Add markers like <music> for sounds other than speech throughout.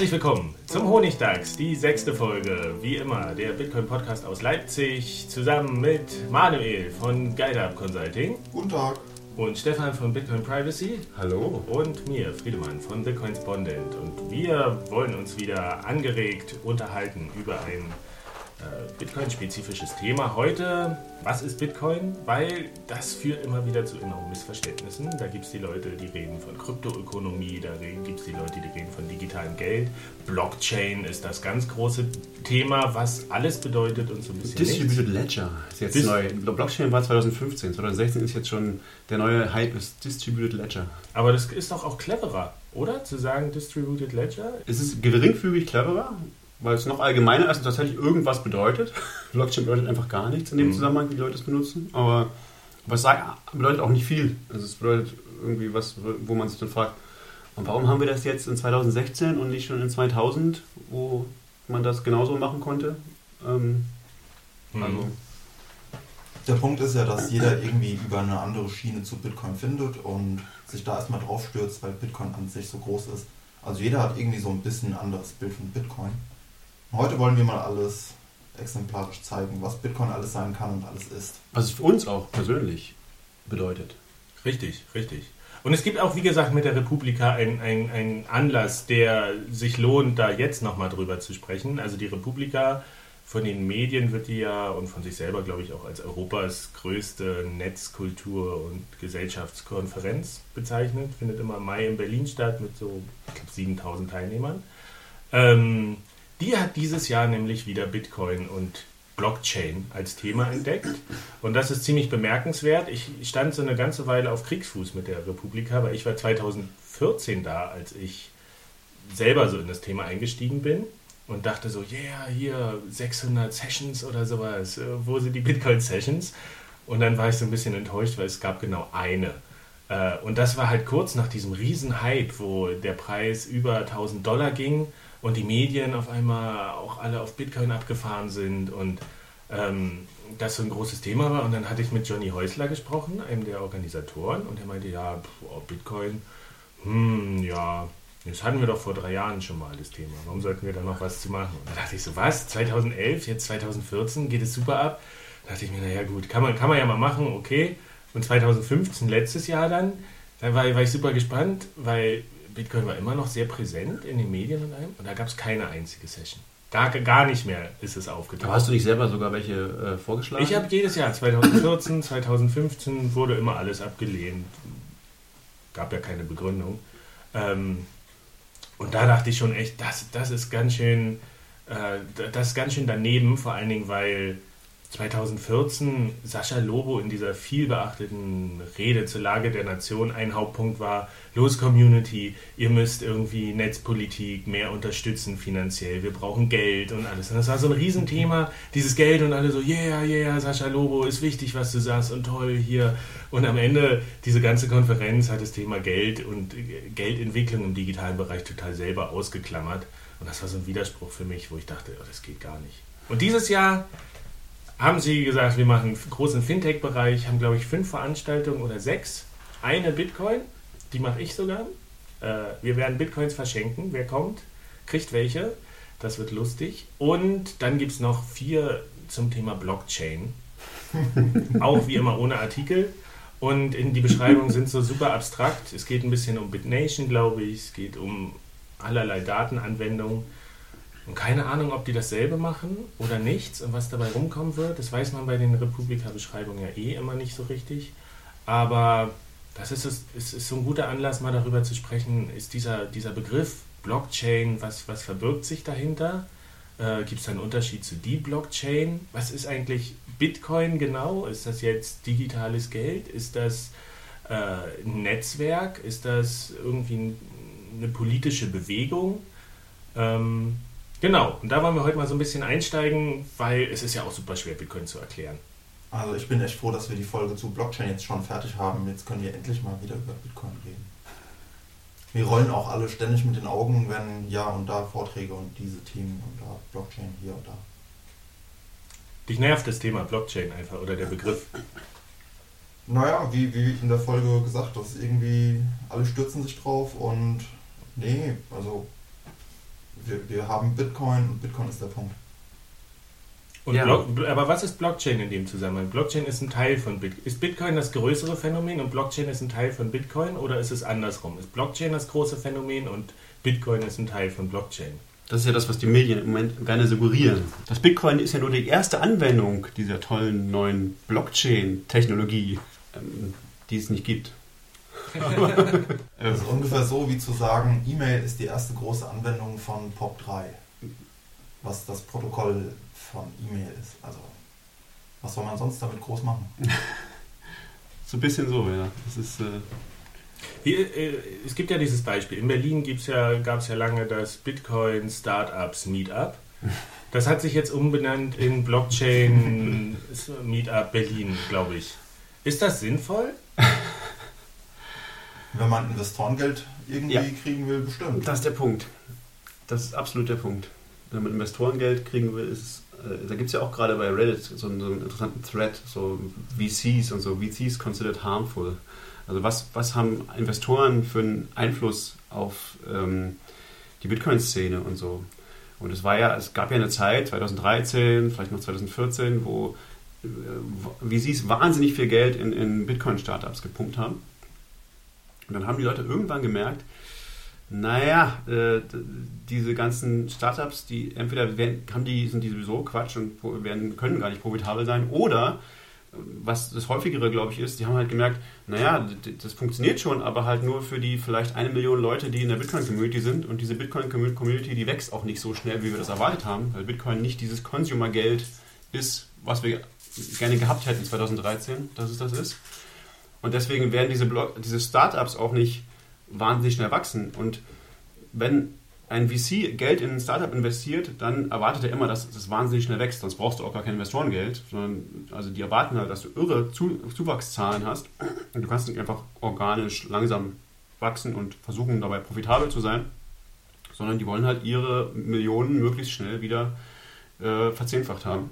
Herzlich willkommen zum Honigdachs, die sechste Folge. Wie immer, der Bitcoin-Podcast aus Leipzig, zusammen mit Manuel von GuideUp Consulting. Guten Tag. Und Stefan von Bitcoin Privacy. Hallo. Und mir, Friedemann von Bitcoin Spondent. Und wir wollen uns wieder angeregt unterhalten über ein äh, Bitcoin-spezifisches Thema. Heute, was ist Bitcoin? Weil das führt immer wieder zu enormen Missverständnissen. Da gibt es die Leute, die reden von Kryptoökonomie, da gibt es die Leute, die reden von digitalem Geld. Blockchain ist das ganz große Thema, was alles bedeutet und so ein bisschen. Distributed nichts. Ledger ist jetzt Dis neu. Blockchain war 2015, 2016 ist jetzt schon der neue Hype ist Distributed Ledger. Aber das ist doch auch cleverer, oder? Zu sagen Distributed Ledger? Es ist geringfügig cleverer weil es noch allgemeiner ist und tatsächlich irgendwas bedeutet. Blockchain bedeutet einfach gar nichts in dem mhm. Zusammenhang, wie die Leute es benutzen. Aber was sagt, bedeutet auch nicht viel. Also es bedeutet irgendwie was, wo man sich dann fragt, und warum haben wir das jetzt in 2016 und nicht schon in 2000, wo man das genauso machen konnte? Ähm, mhm. also. Der Punkt ist ja, dass jeder irgendwie über eine andere Schiene zu Bitcoin findet und sich da erstmal drauf stürzt, weil Bitcoin an sich so groß ist. Also jeder hat irgendwie so ein bisschen ein anderes Bild von Bitcoin. Heute wollen wir mal alles exemplarisch zeigen, was Bitcoin alles sein kann und alles ist. Was es für uns auch persönlich bedeutet. Richtig, richtig. Und es gibt auch, wie gesagt, mit der Republika einen ein Anlass, der sich lohnt, da jetzt nochmal drüber zu sprechen. Also die Republika, von den Medien wird die ja und von sich selber, glaube ich, auch als Europas größte Netzkultur- und Gesellschaftskonferenz bezeichnet. Findet immer im Mai in Berlin statt mit so, ich glaube, 7000 Teilnehmern. Ähm, die hat dieses Jahr nämlich wieder Bitcoin und Blockchain als Thema entdeckt. Und das ist ziemlich bemerkenswert. Ich stand so eine ganze Weile auf Kriegsfuß mit der Republika, weil ich war 2014 da, als ich selber so in das Thema eingestiegen bin und dachte so, yeah, hier 600 Sessions oder sowas, äh, wo sind die Bitcoin-Sessions? Und dann war ich so ein bisschen enttäuscht, weil es gab genau eine. Äh, und das war halt kurz nach diesem riesen Hype, wo der Preis über 1000 Dollar ging und die Medien auf einmal auch alle auf Bitcoin abgefahren sind und ähm, das so ein großes Thema war. Und dann hatte ich mit Johnny Häusler gesprochen, einem der Organisatoren, und er meinte, ja, pff, oh, Bitcoin, hm, ja, das hatten wir doch vor drei Jahren schon mal das Thema. Warum sollten wir da noch was zu machen? Und da dachte ich so, was? 2011, jetzt 2014 geht es super ab. Da dachte ich mir, naja gut, kann man, kann man ja mal machen, okay. Und 2015, letztes Jahr dann, da war, war ich super gespannt, weil Bitcoin war immer noch sehr präsent in den Medien und allem und da gab es keine einzige Session. Gar, gar nicht mehr ist es aufgetaucht. Aber hast du nicht selber sogar welche äh, vorgeschlagen? Ich habe jedes Jahr, 2014, 2015, <clears throat> wurde immer alles abgelehnt. Gab ja keine Begründung. Ähm, und da dachte ich schon echt, das, das ist ganz schön, äh, das ist ganz schön daneben, vor allen Dingen, weil 2014 Sascha Lobo in dieser vielbeachteten Rede zur Lage der Nation ein Hauptpunkt war, los Community, ihr müsst irgendwie Netzpolitik mehr unterstützen finanziell, wir brauchen Geld und alles. Und das war so ein Riesenthema, dieses Geld und alle so, yeah, yeah, Sascha Lobo, ist wichtig, was du sagst und toll hier. Und am Ende, diese ganze Konferenz hat das Thema Geld und Geldentwicklung im digitalen Bereich total selber ausgeklammert. Und das war so ein Widerspruch für mich, wo ich dachte, oh, das geht gar nicht. Und dieses Jahr haben sie gesagt, wir machen einen großen Fintech-Bereich, haben glaube ich fünf Veranstaltungen oder sechs. Eine Bitcoin, die mache ich sogar. Äh, wir werden Bitcoins verschenken. Wer kommt, kriegt welche. Das wird lustig. Und dann gibt es noch vier zum Thema Blockchain. <laughs> Auch wie immer ohne Artikel. Und in die Beschreibungen sind so super abstrakt. Es geht ein bisschen um BitNation, glaube ich. Es geht um allerlei Datenanwendungen. Und keine Ahnung, ob die dasselbe machen oder nichts und was dabei rumkommen wird. Das weiß man bei den Republika-Beschreibungen ja eh immer nicht so richtig. Aber das ist, es ist so ein guter Anlass, mal darüber zu sprechen, ist dieser, dieser Begriff Blockchain, was, was verbirgt sich dahinter? Äh, Gibt es einen Unterschied zu die Blockchain? Was ist eigentlich Bitcoin genau? Ist das jetzt digitales Geld? Ist das äh, ein Netzwerk? Ist das irgendwie eine politische Bewegung? Ähm, genau, und da wollen wir heute mal so ein bisschen einsteigen, weil es ist ja auch super schwer, Bitcoin zu erklären. Also ich bin echt froh, dass wir die Folge zu Blockchain jetzt schon fertig haben. Jetzt können wir endlich mal wieder über Bitcoin reden. Wir rollen auch alle ständig mit den Augen, wenn ja und da Vorträge und diese Themen und da Blockchain hier und da. Dich nervt das Thema Blockchain einfach oder der Begriff? Naja, wie, wie in der Folge gesagt, dass irgendwie alle stürzen sich drauf und nee, also wir, wir haben Bitcoin und Bitcoin ist der Punkt. Und Ja. Block, aber was ist Blockchain in dem Zusammenhang? Blockchain ist ein Teil von Bitcoin. Ist Bitcoin das größere Phänomen und Blockchain ist ein Teil von Bitcoin oder ist es andersrum? Ist Blockchain das große Phänomen und Bitcoin ist ein Teil von Blockchain? Das ist ja das, was die Medien im Moment gerne suggerieren. Das Bitcoin ist ja nur die erste Anwendung dieser tollen neuen Blockchain-Technologie, ähm, die es nicht gibt. <laughs> Das ist ungefähr so wie zu sagen, E-Mail ist die erste große Anwendung von POP3, was das Protokoll von E-Mail ist. Also was soll man sonst damit groß machen? <laughs> So ein bisschen so, ja. Das ist, äh, Wie, äh, es gibt ja dieses Beispiel. In Berlin gibt's ja, gab es ja lange das Bitcoin Startups Meetup. Das hat sich jetzt umbenannt in Blockchain <laughs> Meetup Berlin, glaube ich. Ist das sinnvoll? Wenn man Investorengeld irgendwie Ja. kriegen will, bestimmt. das ist der Punkt. Das ist absolut der Punkt. Wenn man Investorengeld kriegen will, ist äh, da gibt es ja auch gerade bei Reddit so einen, so einen interessanten Thread, so VCs und so, VCs considered harmful. Also was, was haben Investoren für einen Einfluss auf ähm, die Bitcoin-Szene und so? Und es war ja, es gab ja eine Zeit, 2013, vielleicht noch 2014, wo äh, VCs wahnsinnig viel Geld in, in Bitcoin-Startups gepumpt haben. Und dann haben die Leute irgendwann gemerkt, naja, äh, diese ganzen Startups, die entweder werden, haben die, sind die sowieso Quatsch und werden, können gar nicht profitabel sein, oder äh, was das häufigere, glaube ich, ist, die haben halt gemerkt, naja, das funktioniert schon, aber halt nur für die vielleicht eine Million Leute, die in der Bitcoin-Community sind. Und diese Bitcoin-Community, die wächst auch nicht so schnell, wie wir das erwartet haben, weil Bitcoin nicht dieses Consumer-Geld ist, was wir gerne gehabt hätten 2013, dass es das ist. Und deswegen werden diese, diese Startups auch nicht wahnsinnig schnell wachsen. Und wenn ein VC Geld in ein Startup investiert, dann erwartet er immer, dass das wahnsinnig schnell wächst. Sonst brauchst du auch gar kein Investorengeld. Sondern, also die erwarten halt, dass du irre Zu Zuwachszahlen hast. Und du kannst nicht einfach organisch langsam wachsen und versuchen dabei profitabel zu sein. Sondern die wollen halt ihre Millionen möglichst schnell wieder äh, verzehnfacht haben.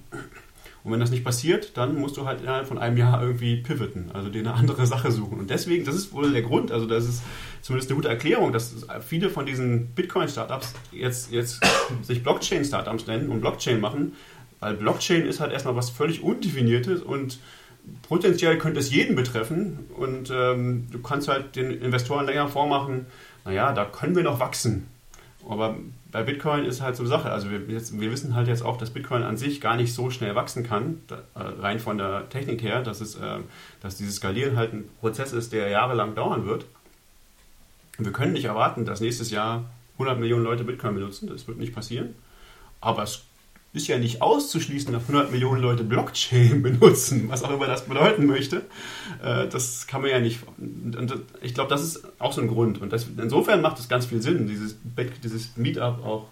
Und wenn das nicht passiert, dann musst du halt innerhalb von einem Jahr irgendwie pivoten, also dir eine andere Sache suchen. Und deswegen, das ist wohl der Grund, also das ist zumindest eine gute Erklärung, dass viele von diesen Bitcoin-Startups jetzt, jetzt <coughs> sich Blockchain-Startups nennen und Blockchain machen, weil Blockchain ist halt erstmal was völlig Undefiniertes und potenziell könnte es jeden betreffen und ähm, du kannst halt den Investoren länger vormachen, naja, da können wir noch wachsen. Aber bei Bitcoin ist halt so eine Sache. Also wir, jetzt, wir wissen halt jetzt auch, dass Bitcoin an sich gar nicht so schnell wachsen kann, da, äh, rein von der Technik her, dass, es, äh, dass dieses Skalieren halt ein Prozess ist, der jahrelang dauern wird. Wir können nicht erwarten, dass nächstes Jahr 100 Millionen Leute Bitcoin benutzen. Das wird nicht passieren. Aber es ist ja nicht auszuschließen, dass 100 Millionen Leute Blockchain <laughs> benutzen, was auch immer das bedeuten möchte. Äh, Das kann man ja nicht. Und ich glaube, das ist auch so ein Grund. Und das, insofern macht es ganz viel Sinn, dieses, dieses Meetup auch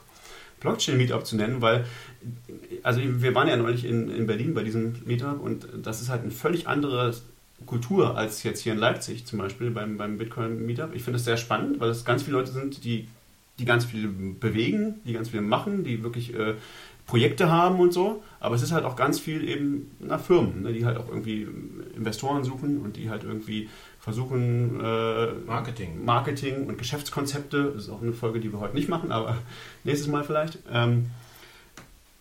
Blockchain-Meetup zu nennen, weil, also wir waren ja neulich in, in Berlin bei diesem Meetup und das ist halt eine völlig andere Kultur als jetzt hier in Leipzig zum Beispiel beim, beim Bitcoin-Meetup. Ich finde es sehr spannend, weil es ganz viele Leute sind, die, die ganz viel bewegen, die ganz viel machen, die wirklich äh, Projekte haben und so. Aber es ist halt auch ganz viel eben na, Firmen, ne, die halt auch irgendwie Investoren suchen und die halt irgendwie versuchen, äh, Marketing. Marketing und Geschäftskonzepte, das ist auch eine Folge, die wir heute nicht machen, aber <laughs> nächstes Mal vielleicht. Ähm,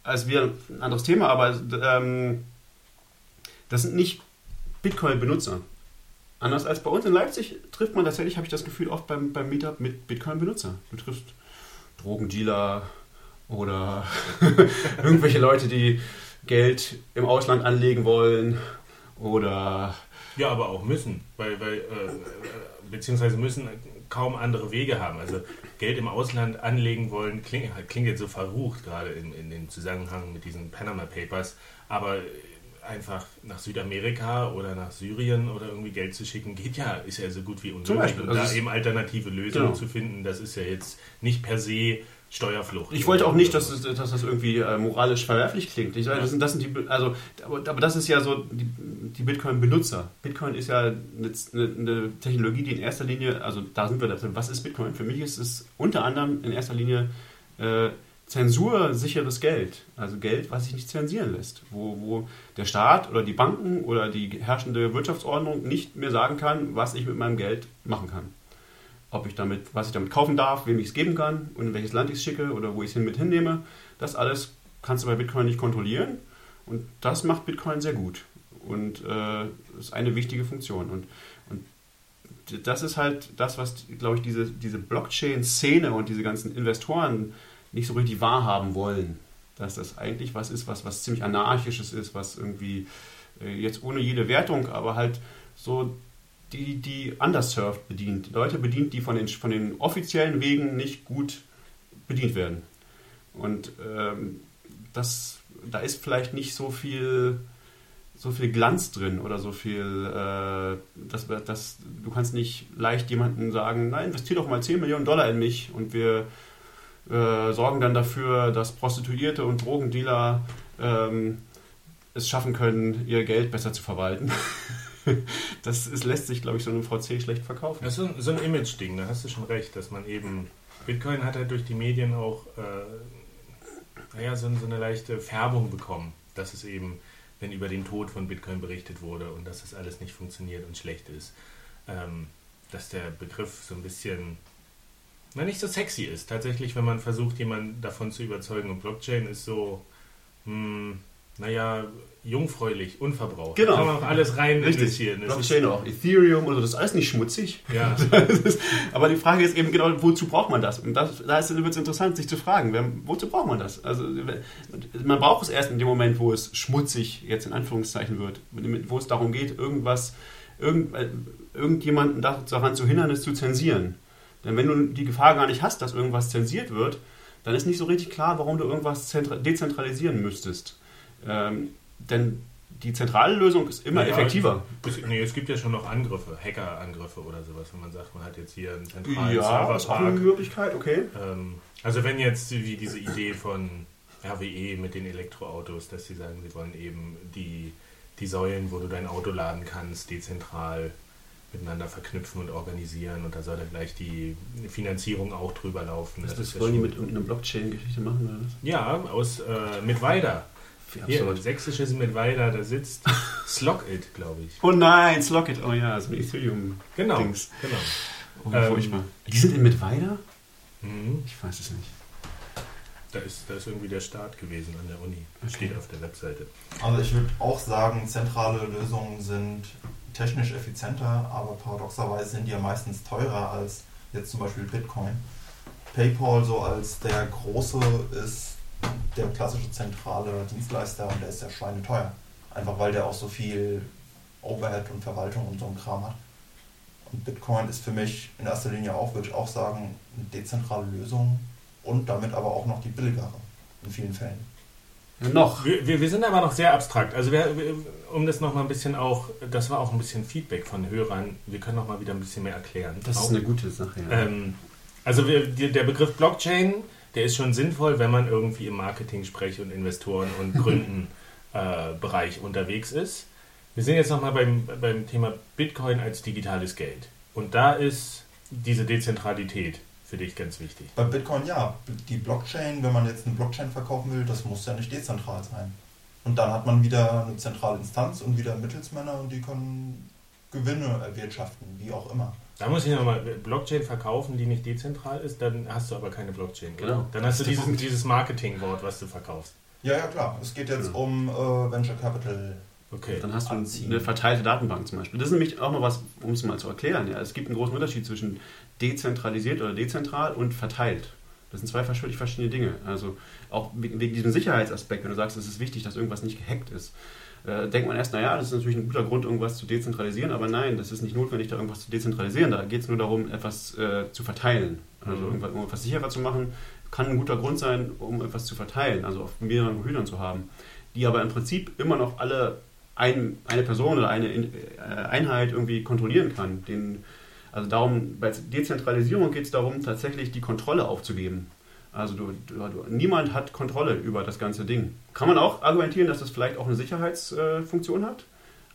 also wir ein anderes Thema, aber ähm, das sind nicht Bitcoin-Benutzer. Anders als bei uns in Leipzig trifft man tatsächlich, habe ich das Gefühl, oft beim, beim Meetup mit Bitcoin-Benutzer. Du triffst Drogendealer oder <laughs> irgendwelche Leute, die Geld im Ausland anlegen wollen oder Ja, aber auch müssen, weil, weil äh, beziehungsweise müssen kaum andere Wege haben. Also Geld im Ausland anlegen wollen, klingt, klingt jetzt so verrucht, gerade in, in dem Zusammenhang mit diesen Panama Papers, aber einfach nach Südamerika oder nach Syrien oder irgendwie Geld zu schicken, geht ja, ist ja so gut wie unmöglich. Und also da eben alternative Lösungen Genau. zu finden, das ist ja jetzt nicht per se Steuerflucht. Ich wollte auch nicht, dass, es, dass das irgendwie äh, moralisch verwerflich klingt. Ich, das, sind, das sind die, also, aber, aber das ist ja so die, die Bitcoin-Benutzer. Bitcoin ist ja eine, eine, Technologie, die in erster Linie, also da sind wir, da, was ist Bitcoin? Für mich ist es unter anderem in erster Linie äh, zensursicheres Geld. Also Geld, was sich nicht zensieren lässt. Wo, wo der Staat oder die Banken oder die herrschende Wirtschaftsordnung nicht mehr sagen kann, was ich mit meinem Geld machen kann ob ich damit, was ich damit kaufen darf, wem ich es geben kann und in welches Land ich es schicke oder wo ich es hin mit hinnehme. Das alles kannst du bei Bitcoin nicht kontrollieren und das macht Bitcoin sehr gut und äh, ist eine wichtige Funktion und, und das ist halt das, was, glaube ich, diese, diese Blockchain-Szene und diese ganzen Investoren nicht so richtig wahrhaben wollen. Dass das eigentlich was ist, was, was ziemlich anarchisches ist, was irgendwie äh, jetzt ohne jede Wertung, aber halt so die, die underserved bedient. Die Leute bedient, die von den, von den offiziellen Wegen nicht gut bedient werden. Und ähm, das, da ist vielleicht nicht so viel, so viel Glanz drin oder so viel, äh, dass, dass du kannst nicht leicht jemandem sagen, nein, investier doch mal 10 Millionen Dollar in mich und wir äh, sorgen dann dafür, dass Prostituierte und Drogendealer ähm, es schaffen können, ihr Geld besser zu verwalten. <laughs> <laughs> das ist, lässt sich, glaube ich, so einem VC schlecht verkaufen. Das ist so ein, Image-Ding, da hast du schon recht, dass man eben. Bitcoin hat halt durch die Medien auch äh, naja, so, so eine leichte Färbung bekommen, dass es eben, wenn über den Tod von Bitcoin berichtet wurde und dass das alles nicht funktioniert und schlecht ist, ähm, dass der Begriff so ein bisschen na, nicht so sexy ist. Tatsächlich, wenn man versucht, jemanden davon zu überzeugen, und Blockchain ist so, hm, naja, jungfräulich, unverbraucht. Genau. Da kann man auch alles rein Richtig. investieren. Das ist- Blockchain auch, Ethereum oder so, das ist alles nicht schmutzig. Ja. <laughs> Ist, aber die Frage ist eben genau, wozu braucht man das? Und das, da wird es interessant, sich zu fragen, wer, wozu braucht man das? Also man braucht es erst in dem Moment, wo es schmutzig jetzt in Anführungszeichen wird, wo es darum geht, irgendwas, irgend, äh, irgendjemanden daran zu hindern, es zu zensieren. Denn wenn du die Gefahr gar nicht hast, dass irgendwas zensiert wird, dann ist nicht so richtig klar, warum du irgendwas zentra- dezentralisieren müsstest. Ähm, denn die zentrale Lösung ist immer Naja, effektiver. Es, nee, es gibt ja schon noch Angriffe, Hackerangriffe oder sowas, wenn man sagt, man hat jetzt hier einen zentralen Ja, ist auch eine Serverpark. Möglichkeit, okay. Ähm, also wenn jetzt wie diese Idee von RWE mit den Elektroautos, dass sie sagen, sie wollen eben die, die Säulen, wo du dein Auto laden kannst, dezentral miteinander verknüpfen und organisieren und da soll dann gleich die Finanzierung auch drüber laufen. Das, ist ja wollen die mit irgendeiner Blockchain-Geschichte machen oder was? Ja, aus äh, Mittweida. Wie Hier, absurd. sächsisches Mittweida, da sitzt <laughs> Slockit, glaube ich. Oh nein, Slockit, oh ja, so ein Ethereum. Genau, Dings. genau. Oh, Ähm, furchtbar. Die sind in Mittweida? Mhm. Ich weiß es nicht. Da ist, da ist irgendwie der Start gewesen an der Uni. Steht auf der Webseite. Also ich würde auch sagen, zentrale Lösungen sind technisch effizienter, aber paradoxerweise sind die ja meistens teurer als jetzt zum Beispiel Bitcoin. PayPal so als der große ist der klassische zentrale Dienstleister und der ist ja schweineteuer. Einfach weil der auch so viel Overhead und Verwaltung und so ein Kram hat. Und Bitcoin ist für mich in erster Linie auch, würde ich auch sagen, eine dezentrale Lösung und damit aber auch noch die billigere in vielen Fällen. Noch. Wir, wir, wir sind aber noch sehr abstrakt. Also wir, wir, um das nochmal ein bisschen auch, das war auch ein bisschen Feedback von Hörern. Wir können noch mal wieder ein bisschen mehr erklären. Das auch, ist eine gute Sache, ja. ähm, also der Begriff Blockchain, der ist schon sinnvoll, wenn man irgendwie im Marketing-Sprech und Investoren und Gründen äh, Bereich unterwegs ist. Wir sind jetzt nochmal beim, beim Thema Bitcoin als digitales Geld. Und da ist diese Dezentralität für dich ganz wichtig. Bei Bitcoin ja. Die Blockchain, wenn man jetzt eine Blockchain verkaufen will, das muss ja nicht dezentral sein. Und dann hat man wieder eine zentrale Instanz und wieder Mittelsmänner und die können Gewinne erwirtschaften, wie auch immer. Da muss ich nochmal, Blockchain verkaufen, die nicht dezentral ist, dann hast du aber keine Blockchain. oder? Genau. Dann hast du dieses, dieses Marketingwort, was du verkaufst. Ja, ja, klar. Es geht jetzt um äh, Venture Capital. Okay. Dann hast du Anziehen. eine verteilte Datenbank zum Beispiel. Das ist nämlich auch mal was, um es mal zu erklären. Ja. Es gibt einen großen Unterschied zwischen dezentralisiert oder dezentral und verteilt. Das sind zwei völlig verschiedene Dinge. Also auch wegen diesem Sicherheitsaspekt, wenn du sagst, es ist wichtig, dass irgendwas nicht gehackt ist, äh, denkt man erst, naja, das ist natürlich ein guter Grund, irgendwas zu dezentralisieren, aber nein, das ist nicht notwendig, da irgendwas zu dezentralisieren. Da geht es nur darum, etwas äh, zu verteilen. Also mhm. irgendwas, um etwas sicherer zu machen, kann ein guter Grund sein, um etwas zu verteilen, also auf mehreren Computern zu haben, die aber im Prinzip immer noch alle ein, eine Person oder eine äh, Einheit irgendwie kontrollieren kann. Den, also darum, bei Dezentralisierung geht es darum, tatsächlich die Kontrolle aufzugeben. Also du, du, niemand hat Kontrolle über das ganze Ding. Kann man auch argumentieren, dass das vielleicht auch eine Sicherheitsfunktion äh, hat,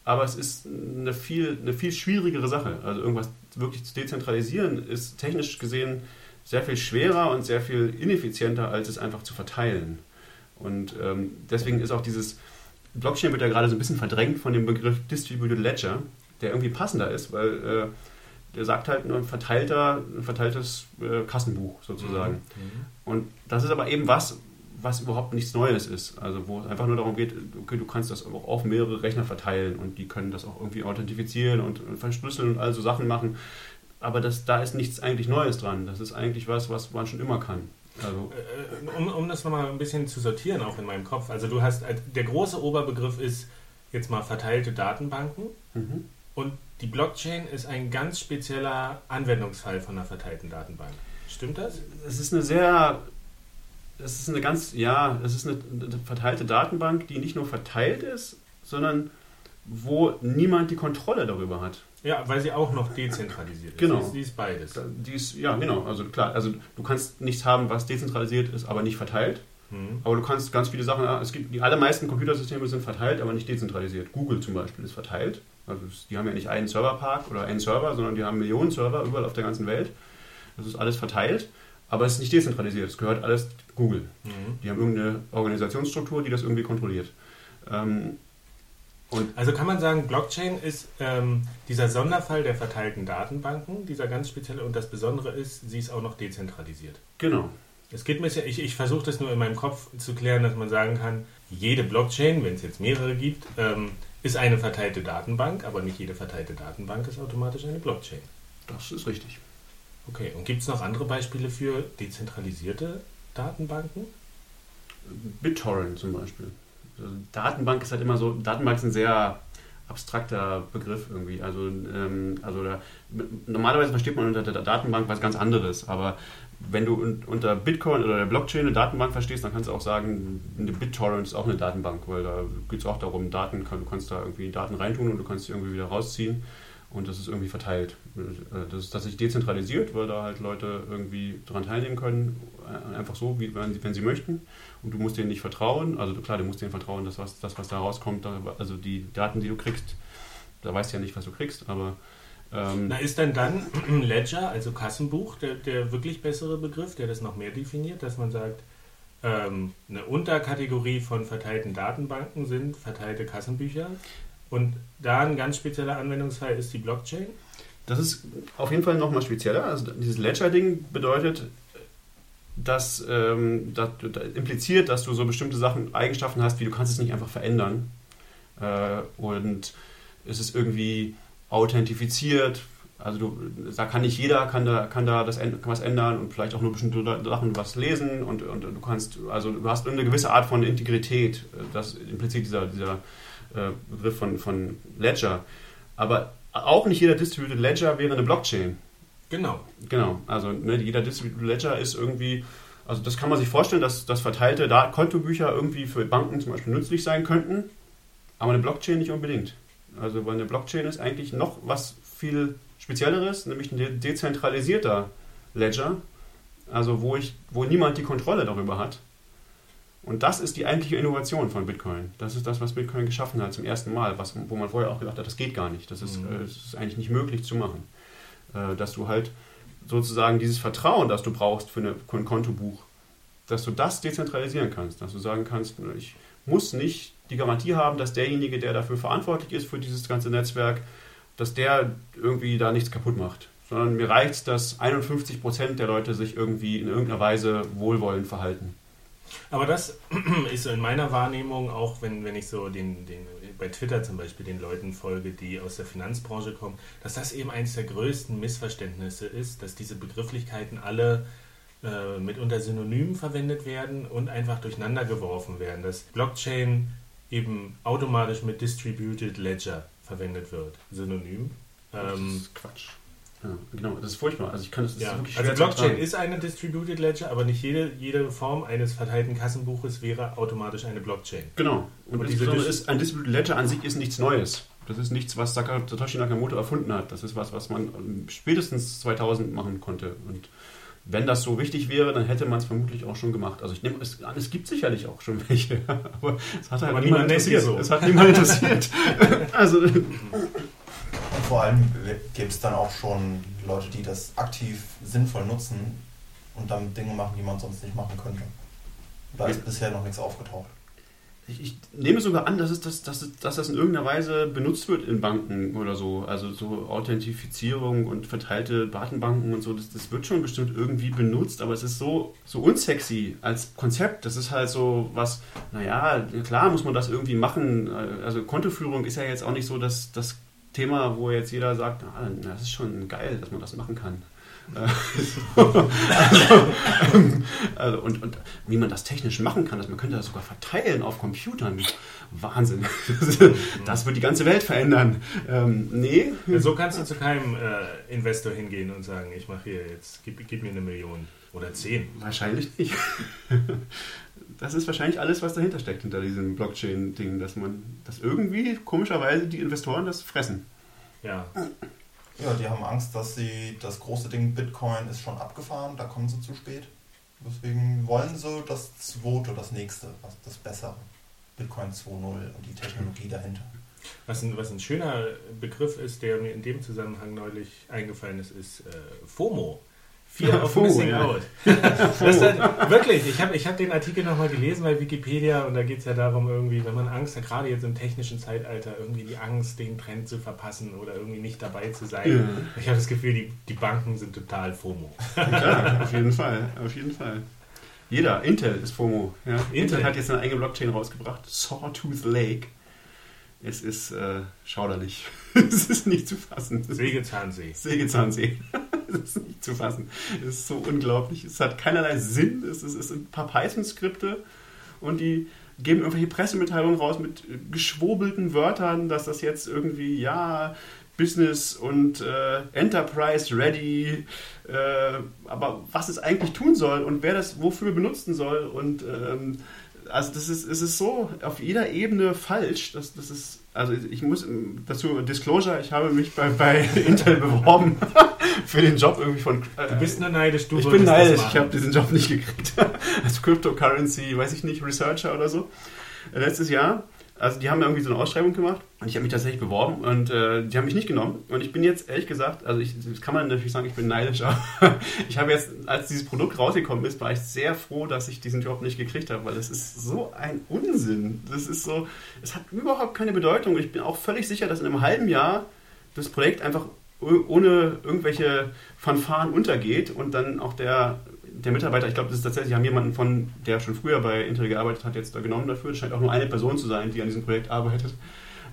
aber es ist eine viel, eine viel schwierigere Sache. Also irgendwas wirklich zu dezentralisieren ist technisch gesehen sehr viel schwerer und sehr viel ineffizienter, als es einfach zu verteilen. Und ähm, deswegen ist auch dieses Blockchain wird ja gerade so ein bisschen verdrängt von dem Begriff Distributed Ledger, der irgendwie passender ist, weil äh, der sagt halt ein verteilter, ein verteiltes äh, Kassenbuch sozusagen. Mhm. Und das ist aber eben was, was überhaupt nichts Neues ist. Also wo es einfach nur darum geht, okay, du kannst das auch auf mehrere Rechner verteilen und die können das auch irgendwie authentifizieren und, und verschlüsseln und all so Sachen machen. Aber das, da ist nichts eigentlich Neues dran. Das ist eigentlich was, was man schon immer kann. Also äh, um, um das nochmal ein bisschen zu sortieren, auch in meinem Kopf. Also du hast, der große Oberbegriff ist jetzt mal verteilte Datenbanken. Mhm. Und die Blockchain ist ein ganz spezieller Anwendungsfall von einer verteilten Datenbank. Stimmt das? Es ist eine sehr, es ist eine ganz, ja, es ist eine, eine verteilte Datenbank, die nicht nur verteilt ist, sondern wo niemand die Kontrolle darüber hat. Ja, weil sie auch noch dezentralisiert ist. Genau. Sie ist, beides. Die ist, ja, genau. Also klar, also du kannst nichts haben, was dezentralisiert ist, aber nicht verteilt. Mhm. Aber du kannst ganz viele Sachen, es gibt, die allermeisten Computersysteme sind verteilt, aber nicht dezentralisiert. Google zum Beispiel ist verteilt. Also die haben ja nicht einen Serverpark oder einen Server, sondern die haben Millionen Server überall auf der ganzen Welt. Das ist alles verteilt, aber es ist nicht dezentralisiert. Es gehört alles Google. Mhm. Die haben irgendeine Organisationsstruktur, die das irgendwie kontrolliert. Ähm, also kann man sagen, Blockchain ist ähm, dieser Sonderfall der verteilten Datenbanken, dieser ganz spezielle. Und das Besondere ist, sie ist auch noch dezentralisiert. Genau. Es geht mir ich, ich versuche das nur in meinem Kopf zu klären, dass man sagen kann, jede Blockchain, wenn es jetzt mehrere gibt, ähm, ist eine verteilte Datenbank, aber nicht jede verteilte Datenbank ist automatisch eine Blockchain. Das ist richtig. Okay, und gibt es noch andere Beispiele für dezentralisierte Datenbanken? BitTorrent zum Beispiel. Also Datenbank ist halt immer so, Datenbank ist ein sehr abstrakter Begriff irgendwie. Also, ähm, also da, normalerweise versteht man unter der Datenbank was ganz anderes, aber wenn du un unter Bitcoin oder der Blockchain eine Datenbank verstehst, dann kannst du auch sagen, eine BitTorrent ist auch eine Datenbank, weil da geht es auch darum, Daten, du kannst da irgendwie Daten reintun und du kannst sie irgendwie wieder rausziehen und das ist irgendwie verteilt. Das ist tatsächlich dezentralisiert, weil da halt Leute irgendwie daran teilnehmen können, einfach so, wie, wenn, sie, wenn sie möchten. Und du musst denen nicht vertrauen. Also klar, du musst denen vertrauen, dass was, das, was da rauskommt, also die Daten, die du kriegst, da weißt du ja nicht, was du kriegst, aber ähm, Na, ist denn dann <clears throat> Ledger, also Kassenbuch, der, der wirklich bessere Begriff, der das noch mehr definiert, dass man sagt, ähm, eine Unterkategorie von verteilten Datenbanken sind verteilte Kassenbücher und da ein ganz spezieller Anwendungsfall ist die Blockchain? Das ist auf jeden Fall nochmal spezieller. Also dieses Ledger-Ding bedeutet, dass ähm, das, das, impliziert, dass du so bestimmte Sachen, Eigenschaften hast, wie du kannst es nicht einfach verändern. Äh, und es ist irgendwie authentifiziert. Also du, da kann nicht jeder kann da, kann da das, kann was ändern und vielleicht auch nur bestimmte Sachen was lesen und, und du kannst, also du hast eine gewisse Art von Integrität. Das impliziert dieser, dieser äh, Begriff von, von Ledger. Aber auch nicht jeder Distributed Ledger wäre eine Blockchain. Genau. Genau. Also ne, jeder Distributed Ledger ist irgendwie, also das kann man sich vorstellen, dass, dass verteilte Kontobücher irgendwie für Banken zum Beispiel nützlich sein könnten, aber eine Blockchain nicht unbedingt. Also weil eine Blockchain ist eigentlich noch was viel Spezielleres, nämlich ein dezentralisierter Ledger, also wo, ich, wo niemand die Kontrolle darüber hat. Und das ist die eigentliche Innovation von Bitcoin. Das ist das, was Bitcoin geschaffen hat zum ersten Mal, was, wo man vorher auch gedacht hat, das geht gar nicht. Das ist, mhm. äh, das ist eigentlich nicht möglich zu machen. Äh, dass du halt sozusagen dieses Vertrauen, das du brauchst für, eine, für ein Kontobuch, dass du das dezentralisieren kannst. Dass du sagen kannst, ich muss nicht die Garantie haben, dass derjenige, der dafür verantwortlich ist, für dieses ganze Netzwerk, dass der irgendwie da nichts kaputt macht. Sondern mir reicht es, dass 51 Prozent der Leute sich irgendwie in irgendeiner Weise wohlwollend verhalten. Aber das <clears throat> ist in meiner Wahrnehmung, auch wenn, wenn ich so den, den, bei Twitter zum Beispiel den Leuten folge, die aus der Finanzbranche kommen, dass das eben eines der größten Missverständnisse ist, dass diese Begrifflichkeiten alle äh, mitunter synonym verwendet werden und einfach durcheinander geworfen werden, dass Blockchain eben automatisch mit Distributed Ledger verwendet wird, synonym. Das Ähm, ist Quatsch. Ja, genau, das ist furchtbar. Also ich kann das, das ja. Also Blockchain ist eine Distributed Ledger, aber nicht jede, jede Form eines verteilten Kassenbuches wäre automatisch eine Blockchain. Genau. Und, Und diese ist ein Distributed Ledger an sich ist nichts Neues. Das ist nichts, was Satoshi Nakamoto erfunden hat. Das ist was, was man spätestens 2000 machen konnte. Und wenn das so wichtig wäre, dann hätte man es vermutlich auch schon gemacht. Also ich nehme es an, es gibt sicherlich auch schon welche, <laughs> aber es hat halt Aber niemand interessiert. so. Es hat niemand interessiert. <laughs> also Und vor allem gibt es dann auch schon Leute, die das aktiv sinnvoll nutzen und dann Dinge machen, die man sonst nicht machen könnte. Da ist bisher noch nichts aufgetaucht. Ich, ich nehme sogar an, dass, es, dass, dass, dass das in irgendeiner Weise benutzt wird in Banken oder so. Also so Authentifizierung und verteilte Datenbanken und so, das, das wird schon bestimmt irgendwie benutzt, aber es ist so, so unsexy als Konzept. Das ist halt so was, naja, klar muss man das irgendwie machen. Also Kontoführung ist ja jetzt auch nicht so das, das Thema, wo jetzt jeder sagt, ah, das ist schon geil, dass man das machen kann. So. <laughs> also, also, und, und wie man das technisch machen kann, dass man könnte das sogar verteilen auf Computern. Wahnsinn. Das, <laughs> das wird die ganze Welt verändern. Ähm, nee. So kannst du zu keinem äh, Investor hingehen und sagen, ich mache hier jetzt, gib, gib mir eine Million oder zehn. Wahrscheinlich nicht. <laughs> Das ist wahrscheinlich alles, was dahinter steckt, hinter diesem Blockchain-Ding, dass man, dass irgendwie komischerweise die Investoren das fressen. Ja, Ja, die haben Angst, dass sie das große Ding Bitcoin ist schon abgefahren, da kommen sie zu spät. Deswegen wollen sie das zweite, das nächste, das bessere. Bitcoin 2.0 und die Technologie dahinter. was ein, was ein schöner Begriff ist, der mir in dem Zusammenhang neulich eingefallen ist, ist äh, FOMO. Fear of FOMO, Missing ja. Out. <laughs> Halt, wirklich, ich habe ich hab den Artikel nochmal gelesen bei Wikipedia und da geht es ja darum, irgendwie, wenn man Angst hat, gerade jetzt im technischen Zeitalter, irgendwie die Angst, den Trend zu verpassen oder irgendwie nicht dabei zu sein. Ja. Ich habe das Gefühl, die, die Banken sind total FOMO. Klar, auf jeden Fall, auf jeden Fall. Jeder, Intel ist FOMO. Ja. Intel. Intel. hat jetzt eine eigene Blockchain rausgebracht, Sawtooth Lake. Es ist äh, schauderlich. <laughs> es ist nicht zu fassen. Sägezahnsee. Sägezahnsee. <laughs> Es ist nicht zu fassen. Es ist so unglaublich. Es hat keinerlei Sinn. Es, ist, es sind ein paar Python-Skripte und die geben irgendwelche Pressemitteilungen raus mit geschwobelten Wörtern, dass das jetzt irgendwie, ja, Business und äh, Enterprise ready, äh, aber was es eigentlich tun soll und wer das wofür benutzen soll und ähm, also das ist, es ist so auf jeder Ebene falsch. Das, das ist, also ich muss dazu Disclosure, ich habe mich bei, bei <laughs> Intel beworben <laughs> für den Job irgendwie von. Äh, Du bist nur neidisch, du ich bin neidisch, ich habe diesen Job nicht gekriegt. <laughs> Als Cryptocurrency, weiß ich nicht, Researcher oder so. Letztes Jahr. Also die haben irgendwie so eine Ausschreibung gemacht und ich habe mich tatsächlich beworben und äh, die haben mich nicht genommen. Und ich bin jetzt ehrlich gesagt, also ich, das kann man natürlich sagen, ich bin neidisch, <laughs> aber ich habe jetzt, als dieses Produkt rausgekommen ist, war ich sehr froh, dass ich diesen Job nicht gekriegt habe, weil es ist so ein Unsinn. Das ist so, es hat überhaupt keine Bedeutung. Ich bin auch völlig sicher, dass in einem halben Jahr das Projekt einfach ohne irgendwelche Fanfaren untergeht und dann auch der, der Mitarbeiter, ich glaube, das ist tatsächlich, haben jemanden von, der schon früher bei Intel gearbeitet hat, jetzt da genommen dafür. Es scheint auch nur eine Person zu sein, die an diesem Projekt arbeitet.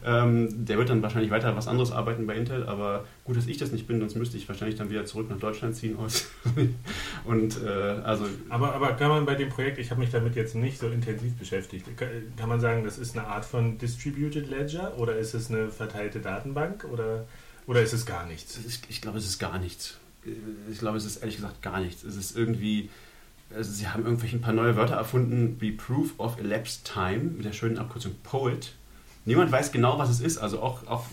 Ähm, der wird dann wahrscheinlich weiter was anderes arbeiten bei Intel, aber gut, dass ich das nicht bin, sonst müsste ich wahrscheinlich dann wieder zurück nach Deutschland ziehen aus. <laughs> und äh, also Aber, aber kann man bei dem Projekt, ich habe mich damit jetzt nicht so intensiv beschäftigt, kann, kann man sagen, das ist eine Art von Distributed Ledger oder ist es eine verteilte Datenbank oder, oder ist es gar nichts? Ist, ich glaube, es ist gar nichts. Ich glaube, es ist ehrlich gesagt gar nichts. Es ist irgendwie, also sie haben irgendwelche ein paar neue Wörter erfunden, wie Proof of Elapsed Time, mit der schönen Abkürzung POET. Niemand weiß genau, was es ist. Also auch, auch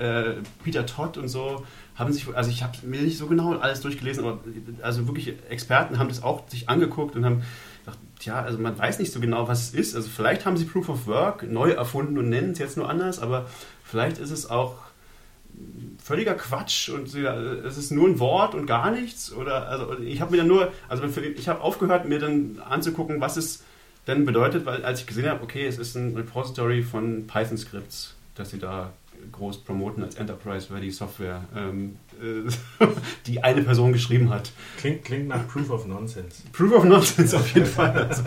äh, Peter Todd und so haben sich, also ich habe mir nicht so genau alles durchgelesen, aber also wirklich Experten haben das auch sich angeguckt und haben gedacht, tja, also man weiß nicht so genau, was es ist. Also vielleicht haben sie Proof of Work neu erfunden und nennen es jetzt nur anders, aber vielleicht ist es auch völliger Quatsch und sie- es ist nur ein Wort und gar nichts oder also ich habe mir dann nur also ich habe aufgehört mir dann anzugucken was es denn bedeutet weil als ich gesehen habe okay es ist ein Repository von Python Scripts dass sie da groß promoten als Enterprise Ready Software ähm, äh, <laughs> die eine Person geschrieben hat Klingt, klingt nach Proof of Nonsense. Proof of Nonsense auf jeden Fall. Also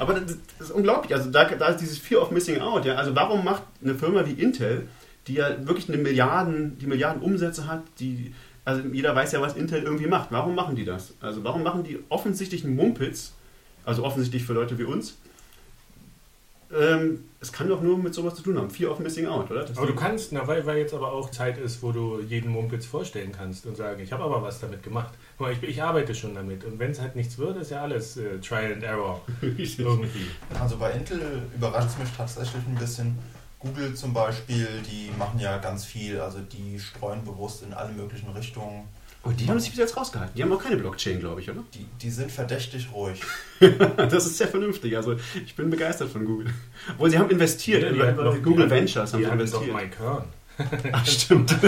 aber das, das ist unglaublich. Also da, da ist dieses Fear of Missing Out. Ja? Also warum macht eine Firma wie Intel, die ja wirklich eine Milliarden, die Milliarden Umsätze hat, die also jeder weiß ja, was Intel irgendwie macht. Warum machen die das? Also warum machen die offensichtlich einen Mumpitz, also offensichtlich für Leute wie uns, ähm, es kann doch nur mit sowas zu tun haben. Fear of Missing Out, oder? Das aber du kannst, na, weil, weil jetzt aber auch Zeit ist, wo du jeden Mumpitz vorstellen kannst und sagen, ich habe aber was damit gemacht. Guck mal, ich, ich arbeite schon damit. Und wenn es halt nichts wird, ist ja alles äh, Trial and Error. <laughs> irgendwie. Also bei Intel überrascht es mich tatsächlich ein bisschen. Google zum Beispiel, die machen ja ganz viel, also die streuen bewusst in alle möglichen Richtungen. Oh, die haben sich bis jetzt rausgehalten. Die haben auch keine Blockchain, glaube ich, oder? Die, die sind verdächtig ruhig. <laughs> das ist sehr vernünftig. Also ich bin begeistert von Google. Obwohl sie haben investiert. Ja, die in doch- Google die Ventures haben Die investiert. doch Mike Kern. Ach, stimmt. <laughs>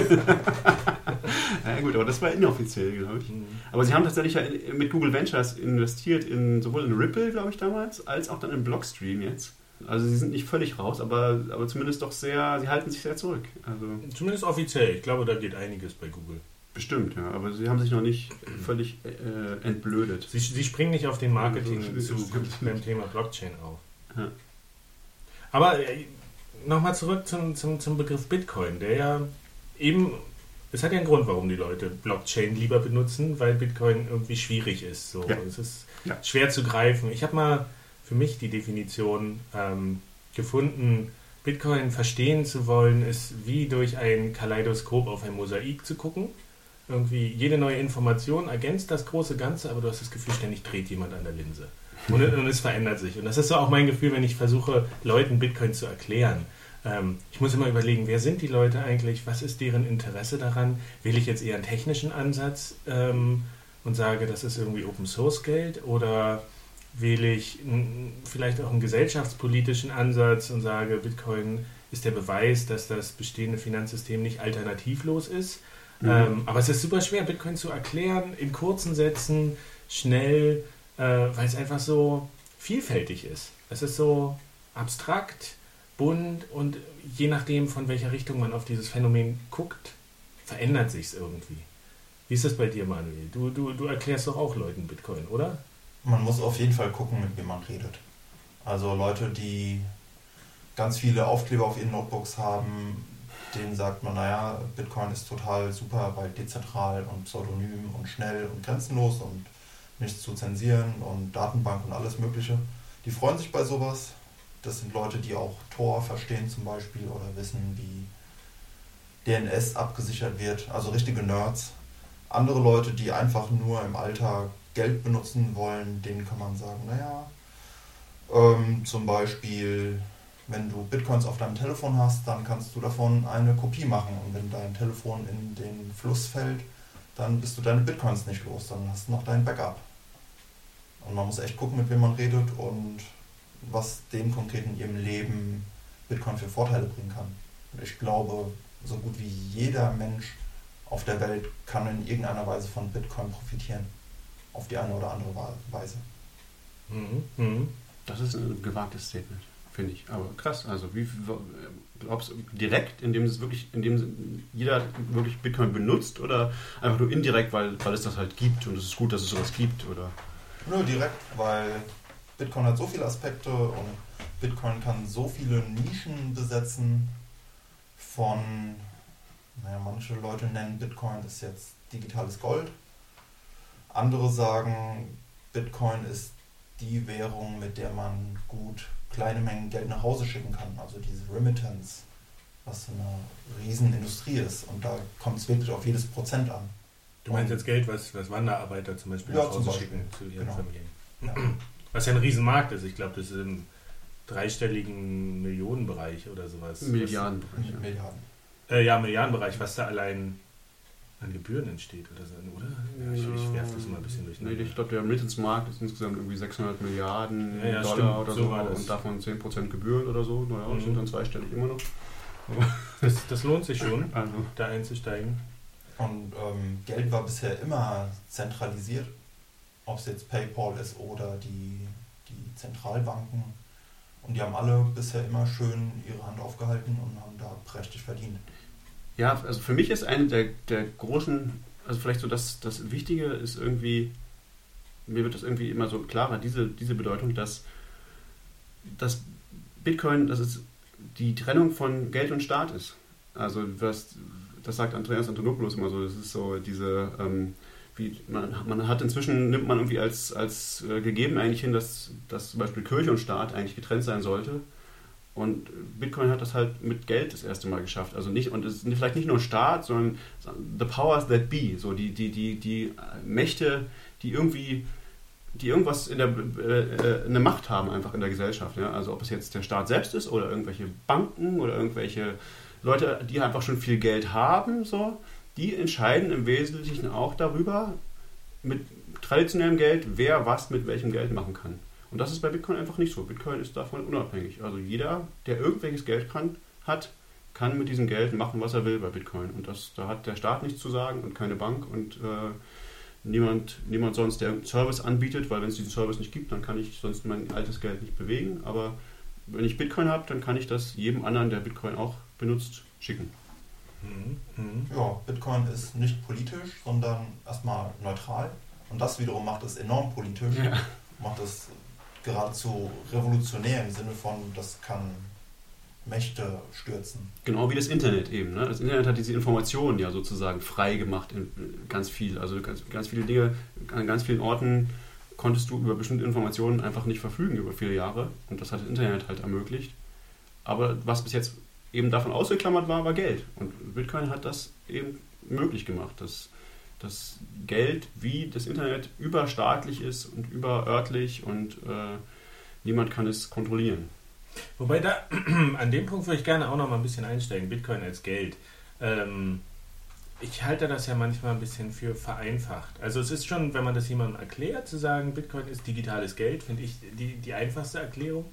ja, gut, aber das war inoffiziell, glaube ich. Mhm. Aber sie haben tatsächlich ja mit Google Ventures investiert in sowohl in Ripple, glaube ich, damals, als auch dann in Blockstream jetzt. Also sie sind nicht völlig raus, aber, aber zumindest doch sehr, sie halten sich sehr zurück. Also Zumindest offiziell. Ich glaube, da geht einiges bei Google. bestimmt, ja. Aber sie haben sich noch nicht völlig äh, entblödet. Sie, sie springen nicht auf den Marketing das zu beim Thema Blockchain auf. Ja. Aber äh, nochmal zurück zum, zum, zum Begriff Bitcoin, der ja eben, es hat ja einen Grund, warum die Leute Blockchain lieber benutzen, weil Bitcoin irgendwie schwierig ist. So. Ja. Es ist Ja. schwer zu greifen. Ich habe mal für mich die Definition ähm, gefunden, Bitcoin verstehen zu wollen, ist wie durch ein Kaleidoskop auf ein Mosaik zu gucken. Irgendwie jede neue Information ergänzt das große Ganze, aber du hast das Gefühl, ständig dreht jemand an der Linse. Und, und es verändert sich. Und das ist so auch mein Gefühl, wenn ich versuche, Leuten Bitcoin zu erklären. Ähm, ich muss immer überlegen, wer sind die Leute eigentlich? Was ist deren Interesse daran? Wähle ich jetzt eher einen technischen Ansatz ähm, und sage, das ist irgendwie Open Source Geld? Oder wähle ich n- vielleicht auch einen gesellschaftspolitischen Ansatz und sage, Bitcoin ist der Beweis, dass das bestehende Finanzsystem nicht alternativlos ist? Mhm. Ähm, aber es ist super schwer, Bitcoin zu erklären, in kurzen Sätzen, schnell, äh, weil es einfach so vielfältig ist. Es ist so abstrakt, bunt und je nachdem, von welcher Richtung man auf dieses Phänomen guckt, verändert sich es irgendwie. Wie ist das bei dir, Manuel? Du, du, du erklärst doch auch Leuten Bitcoin, oder? Man muss auf jeden Fall gucken, mit wem man redet. Also Leute, die ganz viele Aufkleber auf ihren Notebooks haben, denen sagt man, naja, Bitcoin ist total super, weil dezentral und pseudonym und schnell und grenzenlos und nichts zu zensieren und Datenbank und alles Mögliche. Die freuen sich bei sowas. Das sind Leute, die auch Tor verstehen zum Beispiel oder wissen, wie DNS abgesichert wird. Also richtige Nerds. Andere Leute, die einfach nur im Alltag Geld benutzen wollen, denen kann man sagen, naja, ähm, zum Beispiel, wenn du Bitcoins auf deinem Telefon hast, dann kannst du davon eine Kopie machen. Und wenn dein Telefon in den Fluss fällt, dann bist du deine Bitcoins nicht los, dann hast du noch dein Backup. Und man muss echt gucken, mit wem man redet und was denen konkret in ihrem Leben Bitcoin für Vorteile bringen kann. Und ich glaube, so gut wie jeder Mensch auf der Welt kann in irgendeiner Weise von Bitcoin profitieren. Auf die eine oder andere Weise. Mhm. Mhm. Das ist ein gewagtes Statement, finde ich. Aber krass, also wie glaubst du direkt, indem es wirklich, indem jeder wirklich Bitcoin benutzt oder einfach nur indirekt, weil, weil es das halt gibt und es ist gut, dass es sowas gibt oder Nur direkt, weil Bitcoin hat so viele Aspekte und Bitcoin kann so viele Nischen besetzen von, naja, manche Leute nennen Bitcoin ist jetzt digitales Gold. Andere sagen, Bitcoin ist die Währung, mit der man gut kleine Mengen Geld nach Hause schicken kann. Also diese Remittance, was so eine Riesenindustrie ist. Und da kommt es wirklich auf jedes Prozent an. Du meinst jetzt Geld, was, was Wanderarbeiter zum Beispiel Ja, nach Hause Beispiel. schicken zu ihren Genau. Familien. Ja. <clears throat> Was ja ein Riesenmarkt ist. Ich glaube, das ist im dreistelligen Millionenbereich oder sowas. Milliarden. Mit Milliarden. Was, äh, ja, Milliardenbereich, was da allein an Gebühren entsteht oder so, oder? Ja, ich, ich werfe das mal ein bisschen Nee, durcheinander. ich glaube, der Remittance-Markt ist insgesamt irgendwie 600 Milliarden Ja, ja, Dollar stimmt, oder so so, und davon 10% Gebühren oder so. Naja, Mhm. sind dann zweistellig immer noch. Das, das lohnt sich schon, <laughs> Also, da einzusteigen. Und ähm, Geld war bisher immer zentralisiert, ob es jetzt PayPal ist oder die, die Zentralbanken. Und die haben alle bisher immer schön ihre Hand aufgehalten und haben da prächtig verdient. Ja, also für mich ist eine der, der großen, also vielleicht so das, das Wichtige ist irgendwie, mir wird das irgendwie immer so klarer, diese, diese Bedeutung, dass, dass Bitcoin, dass es die Trennung von Geld und Staat ist. Also was, das sagt Andreas Antonopoulos immer so, das ist so diese, ähm, wie man, man hat inzwischen, nimmt man irgendwie als, als äh, gegeben eigentlich hin, dass, dass zum Beispiel Kirche und Staat eigentlich getrennt sein sollte. Und Bitcoin hat das halt mit Geld das erste Mal geschafft. Also nicht, und es ist vielleicht nicht nur Staat, sondern the powers that be, so die, die, die, die Mächte, die irgendwie die irgendwas in der äh, eine Macht haben einfach in der Gesellschaft. Ja? Also ob es jetzt der Staat selbst ist oder irgendwelche Banken oder irgendwelche Leute, die einfach schon viel Geld haben, so, die entscheiden im Wesentlichen auch darüber, mit traditionellem Geld, wer was mit welchem Geld machen kann. Und das ist bei Bitcoin einfach nicht so. Bitcoin ist davon unabhängig. Also jeder, der irgendwelches Geld kann, hat, kann mit diesem Geld machen, was er will bei Bitcoin. Und das, da hat der Staat nichts zu sagen und keine Bank und äh, niemand, niemand sonst, der einen Service anbietet, weil wenn es diesen Service nicht gibt, dann kann ich sonst mein altes Geld nicht bewegen. Aber wenn ich Bitcoin habe, dann kann ich das jedem anderen, der Bitcoin auch benutzt, schicken. Mhm. Mhm. Ja, Bitcoin ist nicht politisch, sondern erstmal neutral. Und das wiederum macht es enorm politisch. Ja. Macht es geradezu revolutionär im Sinne von, das kann Mächte stürzen. Genau wie das Internet eben. Ne? Das Internet hat diese Informationen ja sozusagen frei gemacht in ganz viel. Also ganz, ganz viele Dinge, an ganz vielen Orten konntest du über bestimmte Informationen einfach nicht verfügen über viele Jahre. Und das hat das Internet halt ermöglicht. Aber was bis jetzt eben davon ausgeklammert war, war Geld. Und Bitcoin hat das eben möglich gemacht, dass das Geld wie das Internet überstaatlich ist und überörtlich und äh, niemand kann es kontrollieren. Wobei da, <clears throat> an dem Punkt würde ich gerne auch noch mal ein bisschen einsteigen, Bitcoin als Geld. Ähm, ich halte das ja manchmal ein bisschen für vereinfacht. Also es ist schon, wenn man das jemandem erklärt, zu sagen, Bitcoin ist digitales Geld, finde ich die, die einfachste Erklärung.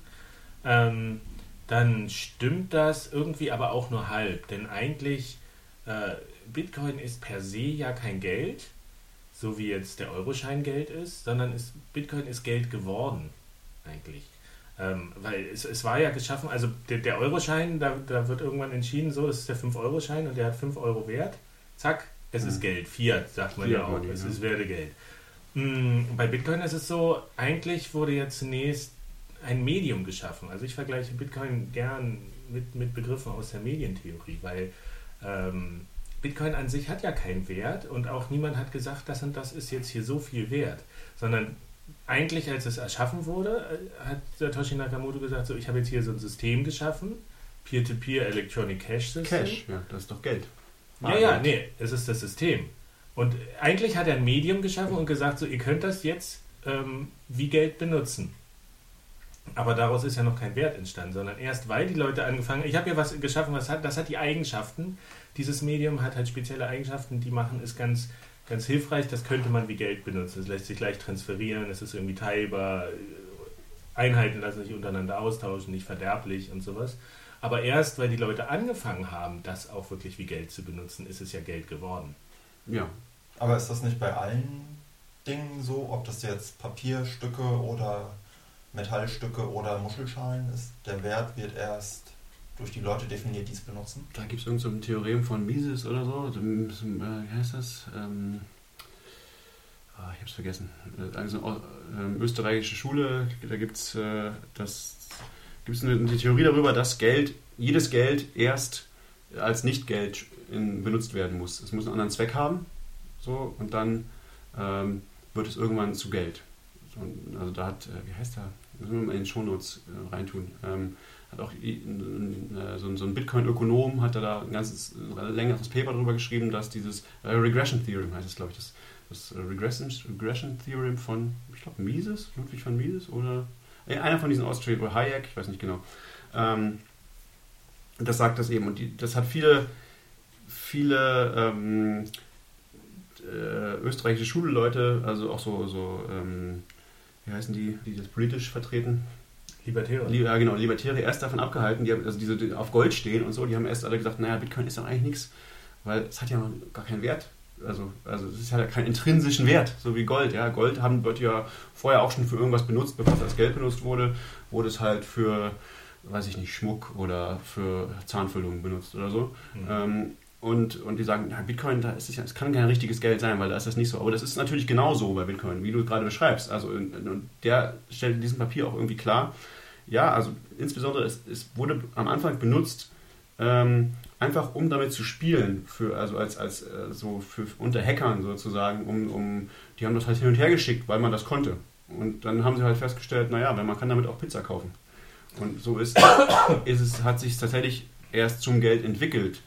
Ähm, dann stimmt das irgendwie aber auch nur halb. Denn eigentlich, äh, Bitcoin ist per se ja kein Geld, so wie jetzt der Euroschein Geld ist, sondern ist, Bitcoin ist Geld geworden, eigentlich. Ähm, weil es, es, war ja geschaffen, also der, der Euroschein, da, da, wird irgendwann entschieden, so, das ist der 5-Euro-Schein und der hat 5 Euro Wert. Zack, es mhm. ist Geld. Fiat, sagt man Fiat ja auch. Money, es ja. ist Wertegeld. Mhm, bei Bitcoin ist es so, eigentlich wurde ja zunächst ein Medium geschaffen. Also ich vergleiche Bitcoin gern mit, mit Begriffen aus der Medientheorie, weil ähm, Bitcoin an sich hat ja keinen Wert und auch niemand hat gesagt, das und das ist jetzt hier so viel wert, sondern eigentlich, als es erschaffen wurde, äh, hat Satoshi Nakamoto gesagt, so, ich habe jetzt hier so ein System geschaffen, Peer-to-Peer -Peer Electronic Cash System. Cash, ja, das ist doch Geld. Ja, ja, nee, es ist das System. Und eigentlich hat er ein Medium geschaffen und gesagt, so, ihr könnt das jetzt ähm, wie Geld benutzen. Aber daraus ist ja noch kein Wert entstanden, sondern erst weil die Leute angefangen, ich habe ja was geschaffen, was hat, das hat die Eigenschaften. Dieses Medium hat halt spezielle Eigenschaften, die machen es ganz ganz hilfreich. Das könnte man wie Geld benutzen. Es lässt sich leicht transferieren, es ist irgendwie teilbar. Einheiten lassen sich untereinander austauschen, nicht verderblich und sowas. Aber erst, weil die Leute angefangen haben, das auch wirklich wie Geld zu benutzen, ist es ja Geld geworden. Ja. Aber ist das nicht bei allen Dingen so, ob das jetzt Papierstücke oder Metallstücke oder Muschelschalen ist? Der Wert wird erst durch die Leute definiert, die es benutzen? Da gibt es irgend so ein Theorem von Mises oder so. Äh, wie heißt das? Ähm, oh, ich habe es vergessen. Also äh, österreichische Schule, da gibt es äh, eine, eine Theorie darüber, dass Geld, jedes Geld erst als Nicht-Geld benutzt werden muss. Es muss einen anderen Zweck haben. So, und dann ähm, wird es irgendwann zu Geld. So, also da hat, äh, wie heißt der? müssen wir mal in den Shownotes äh, reintun. Ähm, hat auch äh, so ein Bitcoin-Ökonom hat da ein ganzes ein längeres Paper darüber geschrieben, dass dieses äh, Regression Theorem heißt es, glaube ich, das, das Regression, Theorem von, ich glaube, Mises, Ludwig von Mises oder äh, einer von diesen Austrian oder Hayek, ich weiß nicht genau. Ähm, das sagt das eben und die, das hat viele, viele ähm, äh, österreichische Schulleute, also auch so, so ähm, wie heißen die, die das politisch vertreten? Libertäre. Ja, genau, Libertäre erst davon abgehalten, die haben, also diese die auf Gold stehen und so, die haben erst alle gesagt, naja, Bitcoin ist doch eigentlich nichts, weil es hat ja gar keinen Wert. Also, also es hat ja keinen intrinsischen Wert, so wie Gold. Ja, Gold haben wird ja vorher auch schon für irgendwas benutzt, bevor es als Geld benutzt wurde, wurde es halt für, weiß ich nicht, Schmuck oder für Zahnfüllungen benutzt oder so. Mhm. Ähm, und, und die sagen, ja, Bitcoin, da ist es ja, es kann kein richtiges Geld sein, weil da ist das nicht so. Aber das ist natürlich genauso bei Bitcoin, wie du gerade beschreibst. Also und der stellt in diesem Papier auch irgendwie klar, ja, also insbesondere es, es wurde am Anfang benutzt, ähm, einfach um damit zu spielen, für, also als, als äh, so für, unter Hackern sozusagen, um, um, die haben das halt hin und her geschickt, weil man das konnte. Und dann haben sie halt festgestellt, naja, man kann damit auch Pizza kaufen. Und so ist, <coughs> ist es, hat sich tatsächlich erst zum Geld entwickelt.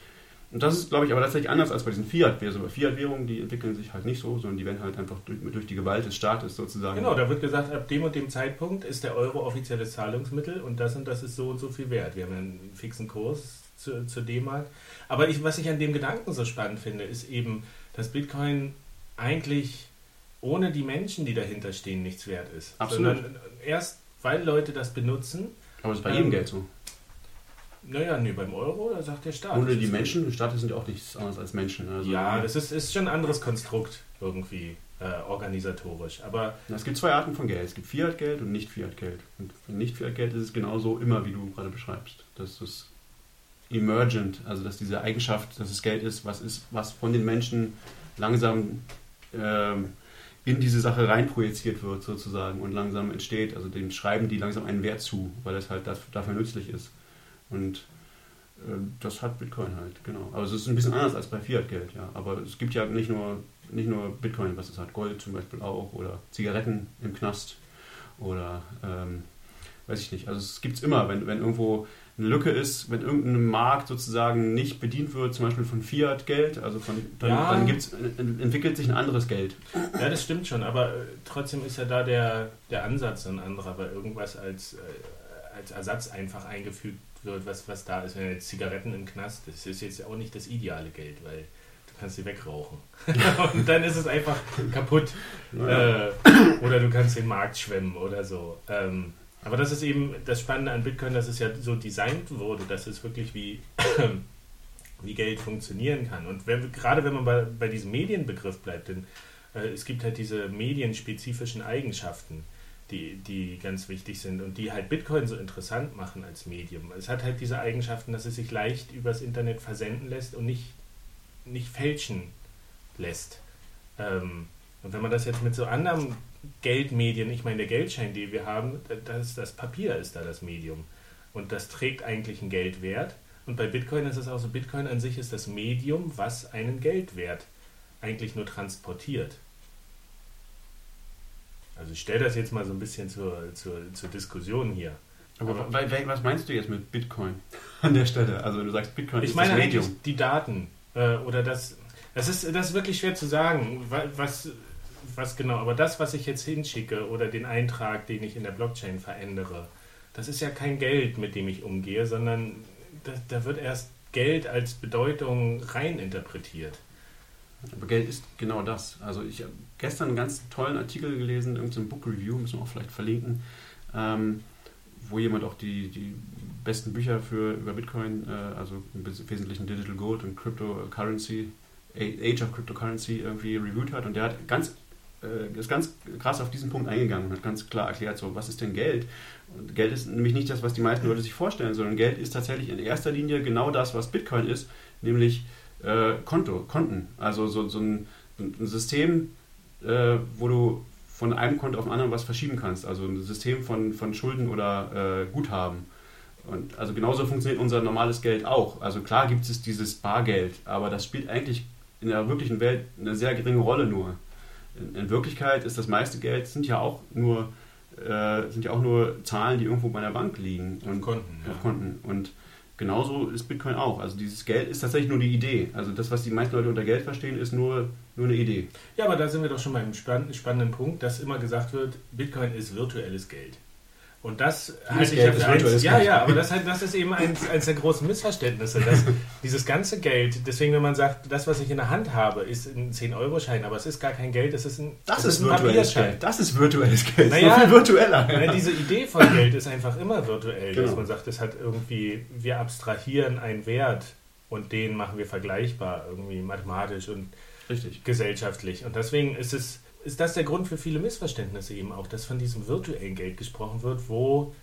Und das ist, glaube ich, aber tatsächlich anders als bei diesen Fiat-Währungen. Fiat-Währungen, die entwickeln sich halt nicht so, sondern die werden halt einfach durch, durch, die Gewalt des Staates sozusagen. Genau, da wird gesagt, ab dem und dem Zeitpunkt ist der Euro offizielles Zahlungsmittel und das und das ist so und so viel wert. Wir haben einen fixen Kurs zu, zur D-Mark. Aber ich, was ich an dem Gedanken so spannend finde, ist eben, dass Bitcoin eigentlich ohne die Menschen, die dahinter stehen, nichts wert ist. Absolut. Sondern erst, weil Leute das benutzen. Aber das ist bei jedem ähm, Geld so. Naja, nee, beim Euro, da sagt der Staat. Ohne die Menschen, die Staaten sind ja auch nichts anderes als Menschen. Also ja, das ist, ist schon ein anderes Konstrukt irgendwie äh, organisatorisch. Aber es gibt zwei Arten von Geld. Es gibt Fiat-Geld und Nicht-Fiat-Geld. Und Nicht-Fiat-Geld ist es genauso immer, wie du gerade beschreibst. Das ist emergent, also dass diese Eigenschaft, dass es Geld ist, was ist, was von den Menschen langsam ähm, in diese Sache reinprojiziert wird sozusagen und langsam entsteht. Also dem schreiben die langsam einen Wert zu, weil es halt dafür nützlich ist. Und äh, das hat Bitcoin halt, genau. Aber es ist ein bisschen anders als bei Fiat-Geld, ja. Aber es gibt ja nicht nur, nicht nur Bitcoin, was es hat, Gold zum Beispiel auch oder Zigaretten im Knast oder ähm, weiß ich nicht. Also es gibt es immer, wenn, wenn irgendwo eine Lücke ist, wenn irgendein Markt sozusagen nicht bedient wird, zum Beispiel von Fiat-Geld, also von, dann, ja. dann gibt's, entwickelt sich ein anderes Geld. Ja, das stimmt schon, aber äh, trotzdem ist ja da der, der Ansatz ein anderer, weil irgendwas als, äh, als Ersatz einfach eingefügt wird, was, was da ist. Wenn jetzt Zigaretten im Knast, das ist jetzt auch nicht das ideale Geld, weil du kannst sie wegrauchen. <laughs> Und dann ist es einfach kaputt. Ja. Äh, oder du kannst den Markt schwemmen oder so. Ähm, aber das ist eben das Spannende an Bitcoin, dass es ja so designt wurde, dass es wirklich wie, <clears throat> wie Geld funktionieren kann. Und wenn, gerade wenn man bei, bei diesem Medienbegriff bleibt, denn äh, es gibt halt diese medienspezifischen Eigenschaften, die, die ganz wichtig sind und die halt Bitcoin so interessant machen als Medium. Es hat halt diese Eigenschaften, dass es sich leicht übers Internet versenden lässt und nicht, nicht fälschen lässt. Ähm, und wenn man das jetzt mit so anderen Geldmedien, ich meine, der Geldschein, den wir haben, das, das Papier ist da das Medium. Und das trägt eigentlich einen Geldwert. Und bei Bitcoin ist es auch so, Bitcoin an sich ist das Medium, was einen Geldwert eigentlich nur transportiert. Also ich stelle das jetzt mal so ein bisschen zur, zur, zur Diskussion hier. Aber, Aber was meinst du jetzt mit Bitcoin <laughs> an der Stelle? Also du sagst Bitcoin ich ist meine das Medium. die Daten äh, oder das. Das ist, das ist wirklich schwer zu sagen, was, was genau, aber das, was ich jetzt hinschicke oder den Eintrag, den ich in der Blockchain verändere, das ist ja kein Geld, mit dem ich umgehe, sondern da, da wird erst Geld als Bedeutung rein interpretiert. Aber Geld ist genau das. Also ich habe gestern einen ganz tollen Artikel gelesen, irgendein Book Review, müssen wir auch vielleicht verlinken, ähm, wo jemand auch die, die besten Bücher für über Bitcoin, äh, also im Wesentlichen Digital Gold und Cryptocurrency, Age of Cryptocurrency irgendwie reviewed hat und der hat ganz äh, ist ganz krass auf diesen Punkt eingegangen und hat ganz klar erklärt, so, was ist denn Geld? Und Geld ist nämlich nicht das, was die meisten Leute sich vorstellen, sondern Geld ist tatsächlich in erster Linie genau das, was Bitcoin ist, nämlich äh, Konto, Konten. Also so, so ein, ein System, äh, wo du von einem Konto auf ein anderes was verschieben kannst. Also ein System von, von Schulden oder äh, Guthaben. Und also genauso funktioniert unser normales Geld auch. Also klar gibt es dieses Bargeld, aber das spielt eigentlich in der wirklichen Welt eine sehr geringe Rolle nur in, in Wirklichkeit ist das meiste Geld sind ja auch nur äh, sind ja auch nur Zahlen, die irgendwo bei der Bank liegen und auf Konten. Ja. Auf Konten. Und genauso ist Bitcoin auch. Also dieses Geld ist tatsächlich nur die Idee. Also das, was die meisten Leute unter Geld verstehen, ist nur, nur eine Idee. Ja, aber da sind wir doch schon bei einem spannenden Punkt, dass immer gesagt wird, Bitcoin ist virtuelles Geld. Und das halte ich ja für eins, ja, ja, aber das, das ist eben eins, eins der großen Missverständnisse, dass <laughs> dieses ganze Geld, deswegen wenn man sagt, das, was ich in der Hand habe, ist ein 10-Euro-Schein, aber es ist gar kein Geld, es ist ein, das ist, ist ein Papierschein. Geld. Das ist virtuelles Geld, naja, viel virtueller. Naja, diese Idee von <laughs> Geld ist einfach immer virtuell, genau. dass man sagt, es hat irgendwie, wir abstrahieren einen Wert und den machen wir vergleichbar, irgendwie mathematisch und Richtig. gesellschaftlich. Und deswegen ist es ist das der Grund für viele Missverständnisse eben auch, dass von diesem virtuellen Geld gesprochen wird, wo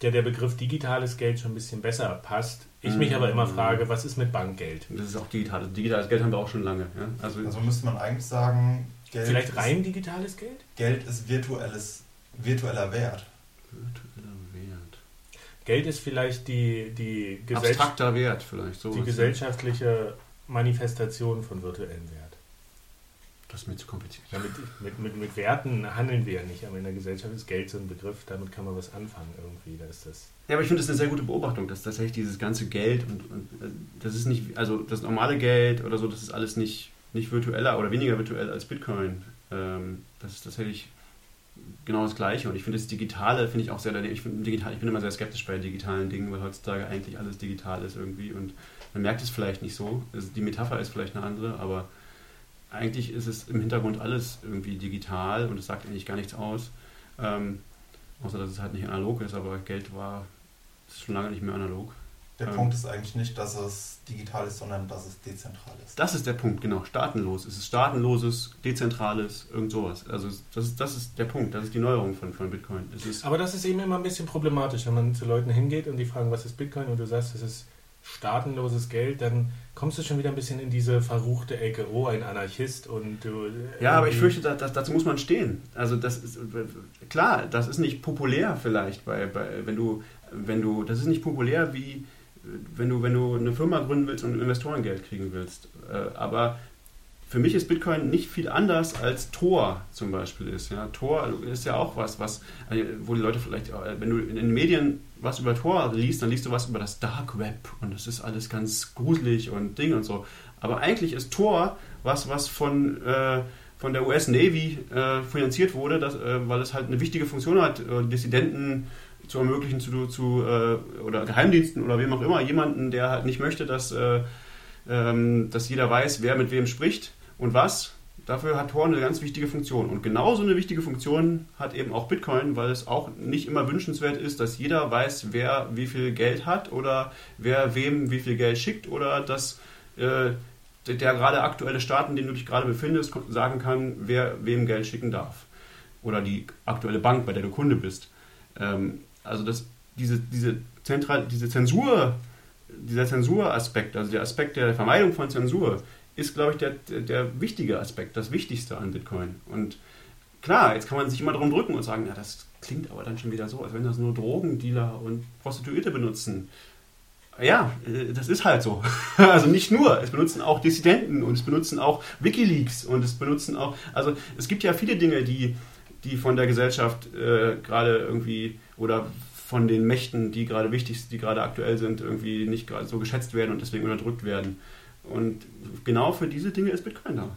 der, der Begriff digitales Geld schon ein bisschen besser passt. Ich mich aber immer mhm. frage, was ist mit Bankgeld? Das ist auch digital. Digitales Geld haben wir auch schon lange. Ja? Also, also müsste man eigentlich sagen, Geld Vielleicht rein digitales Geld? Geld ist virtuelles, virtueller Wert. Virtueller Wert. Geld ist vielleicht die, die, gesell Abstrakter Wert vielleicht. So die gesellschaftliche Manifestation von virtuellem Wert. Das ist mir zu kompliziert. Ja, mit, mit, mit, mit Werten handeln wir ja nicht, aber in der Gesellschaft ist Geld so ein Begriff, damit kann man was anfangen irgendwie. Da ist das Ja, aber ich finde das eine sehr gute Beobachtung, dass tatsächlich dieses ganze Geld und, und äh, das ist nicht, also das normale Geld oder so, das ist alles nicht, nicht virtueller oder weniger virtuell als Bitcoin. Ähm, das ist tatsächlich genau das Gleiche. Und ich finde das Digitale, finde ich auch sehr, ich, find, digital, ich bin immer sehr skeptisch bei digitalen Dingen, weil heutzutage eigentlich alles digital ist irgendwie und man merkt es vielleicht nicht so. Also die Metapher ist vielleicht eine andere, aber eigentlich ist es im Hintergrund alles irgendwie digital und es sagt eigentlich gar nichts aus. Ähm, außer dass es halt nicht analog ist, aber Geld war ist schon lange nicht mehr analog. Der Ähm. Punkt ist eigentlich nicht, dass es digital ist, sondern dass es dezentral ist. Das ist der Punkt, genau. Staatenlos. Es ist staatenloses, dezentrales, irgend sowas. Also das ist, das ist der Punkt, das ist die Neuerung von, von Bitcoin. Es ist, Aber das ist eben immer ein bisschen problematisch, wenn man zu Leuten hingeht und die fragen, was ist Bitcoin und du sagst, es ist staatenloses Geld, dann kommst du schon wieder ein bisschen in diese verruchte Ecke, oh, ein Anarchist und du... ja, aber ich fürchte, da, da, dazu muss man stehen. Also das ist klar, das ist nicht populär vielleicht, bei, bei, wenn du, wenn du, das ist nicht populär wie wenn du, wenn du eine Firma gründen willst und Investorengeld kriegen willst. Äh, aber für mich ist Bitcoin nicht viel anders als Tor zum Beispiel ist. Ja? Tor ist ja auch was, was, äh, wo die Leute vielleicht, äh, wenn du in den Medien was über Tor liest, dann liest du was über das Dark Web und das ist alles ganz gruselig und Ding und so. Aber eigentlich ist Tor was, was von, äh, von der US Navy äh, finanziert wurde, das, äh, weil es halt eine wichtige Funktion hat, äh, Dissidenten zu ermöglichen, zu, zu oder Geheimdiensten oder wem auch immer, jemanden, der halt nicht möchte, dass, äh, ähm, dass jeder weiß, wer mit wem spricht und was. Dafür hat Tor eine ganz wichtige Funktion. Und genauso eine wichtige Funktion hat eben auch Bitcoin, weil es auch nicht immer wünschenswert ist, dass jeder weiß, wer wie viel Geld hat oder wer wem wie viel Geld schickt oder dass äh, der, gerade aktuelle Staat, in dem du dich gerade befindest, sagen kann, wer wem Geld schicken darf. Oder die aktuelle Bank, bei der du Kunde bist. Ähm, also das, diese, diese, Zentral, diese Zensur, dieser Zensuraspekt, also der Aspekt der Vermeidung von Zensur, ist, glaube ich, der, der, wichtige Aspekt, das Wichtigste an Bitcoin. Und klar, jetzt kann man sich immer darum drücken und sagen, ja, das klingt aber dann schon wieder so, als wenn das nur Drogendealer und Prostituierte benutzen. Ja, äh, das ist halt so. <laughs> Also nicht nur, es benutzen auch Dissidenten und es benutzen auch Wikileaks und es benutzen auch, also es gibt ja viele Dinge, die, die von der Gesellschaft äh, gerade irgendwie oder von den Mächten, die gerade wichtig sind, die gerade aktuell sind, irgendwie nicht so geschätzt werden und deswegen unterdrückt werden. Und genau für diese Dinge ist Bitcoin da.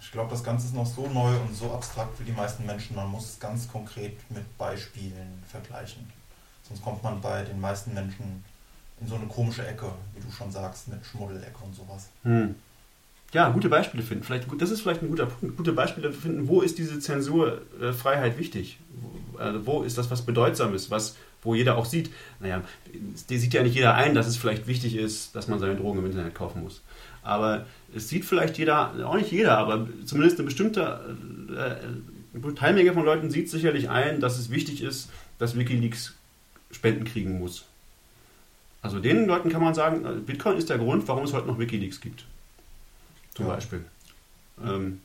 Ich glaube, das Ganze ist noch so neu und so abstrakt für die meisten Menschen. Man muss es ganz konkret mit Beispielen vergleichen. Sonst kommt man bei den meisten Menschen in so eine komische Ecke, wie du schon sagst, mit Schmuddelecke und sowas. Hm. Ja, gute Beispiele finden. Vielleicht, das ist vielleicht ein guter Punkt. Gute Beispiele finden, wo ist diese Zensurfreiheit wichtig? Wo, also wo ist das was Bedeutsames, was, wo jeder auch sieht, naja, die sieht ja nicht jeder ein, dass es vielleicht wichtig ist, dass man seine Drogen im Internet kaufen muss. Aber es sieht vielleicht jeder, auch nicht jeder, aber zumindest eine bestimmte äh, Teilmenge von Leuten sieht sicherlich ein, dass es wichtig ist, dass Wikileaks Spenden kriegen muss. Also den Leuten kann man sagen, Bitcoin ist der Grund, warum es heute noch Wikileaks gibt. Zum Ja. Beispiel. Ähm,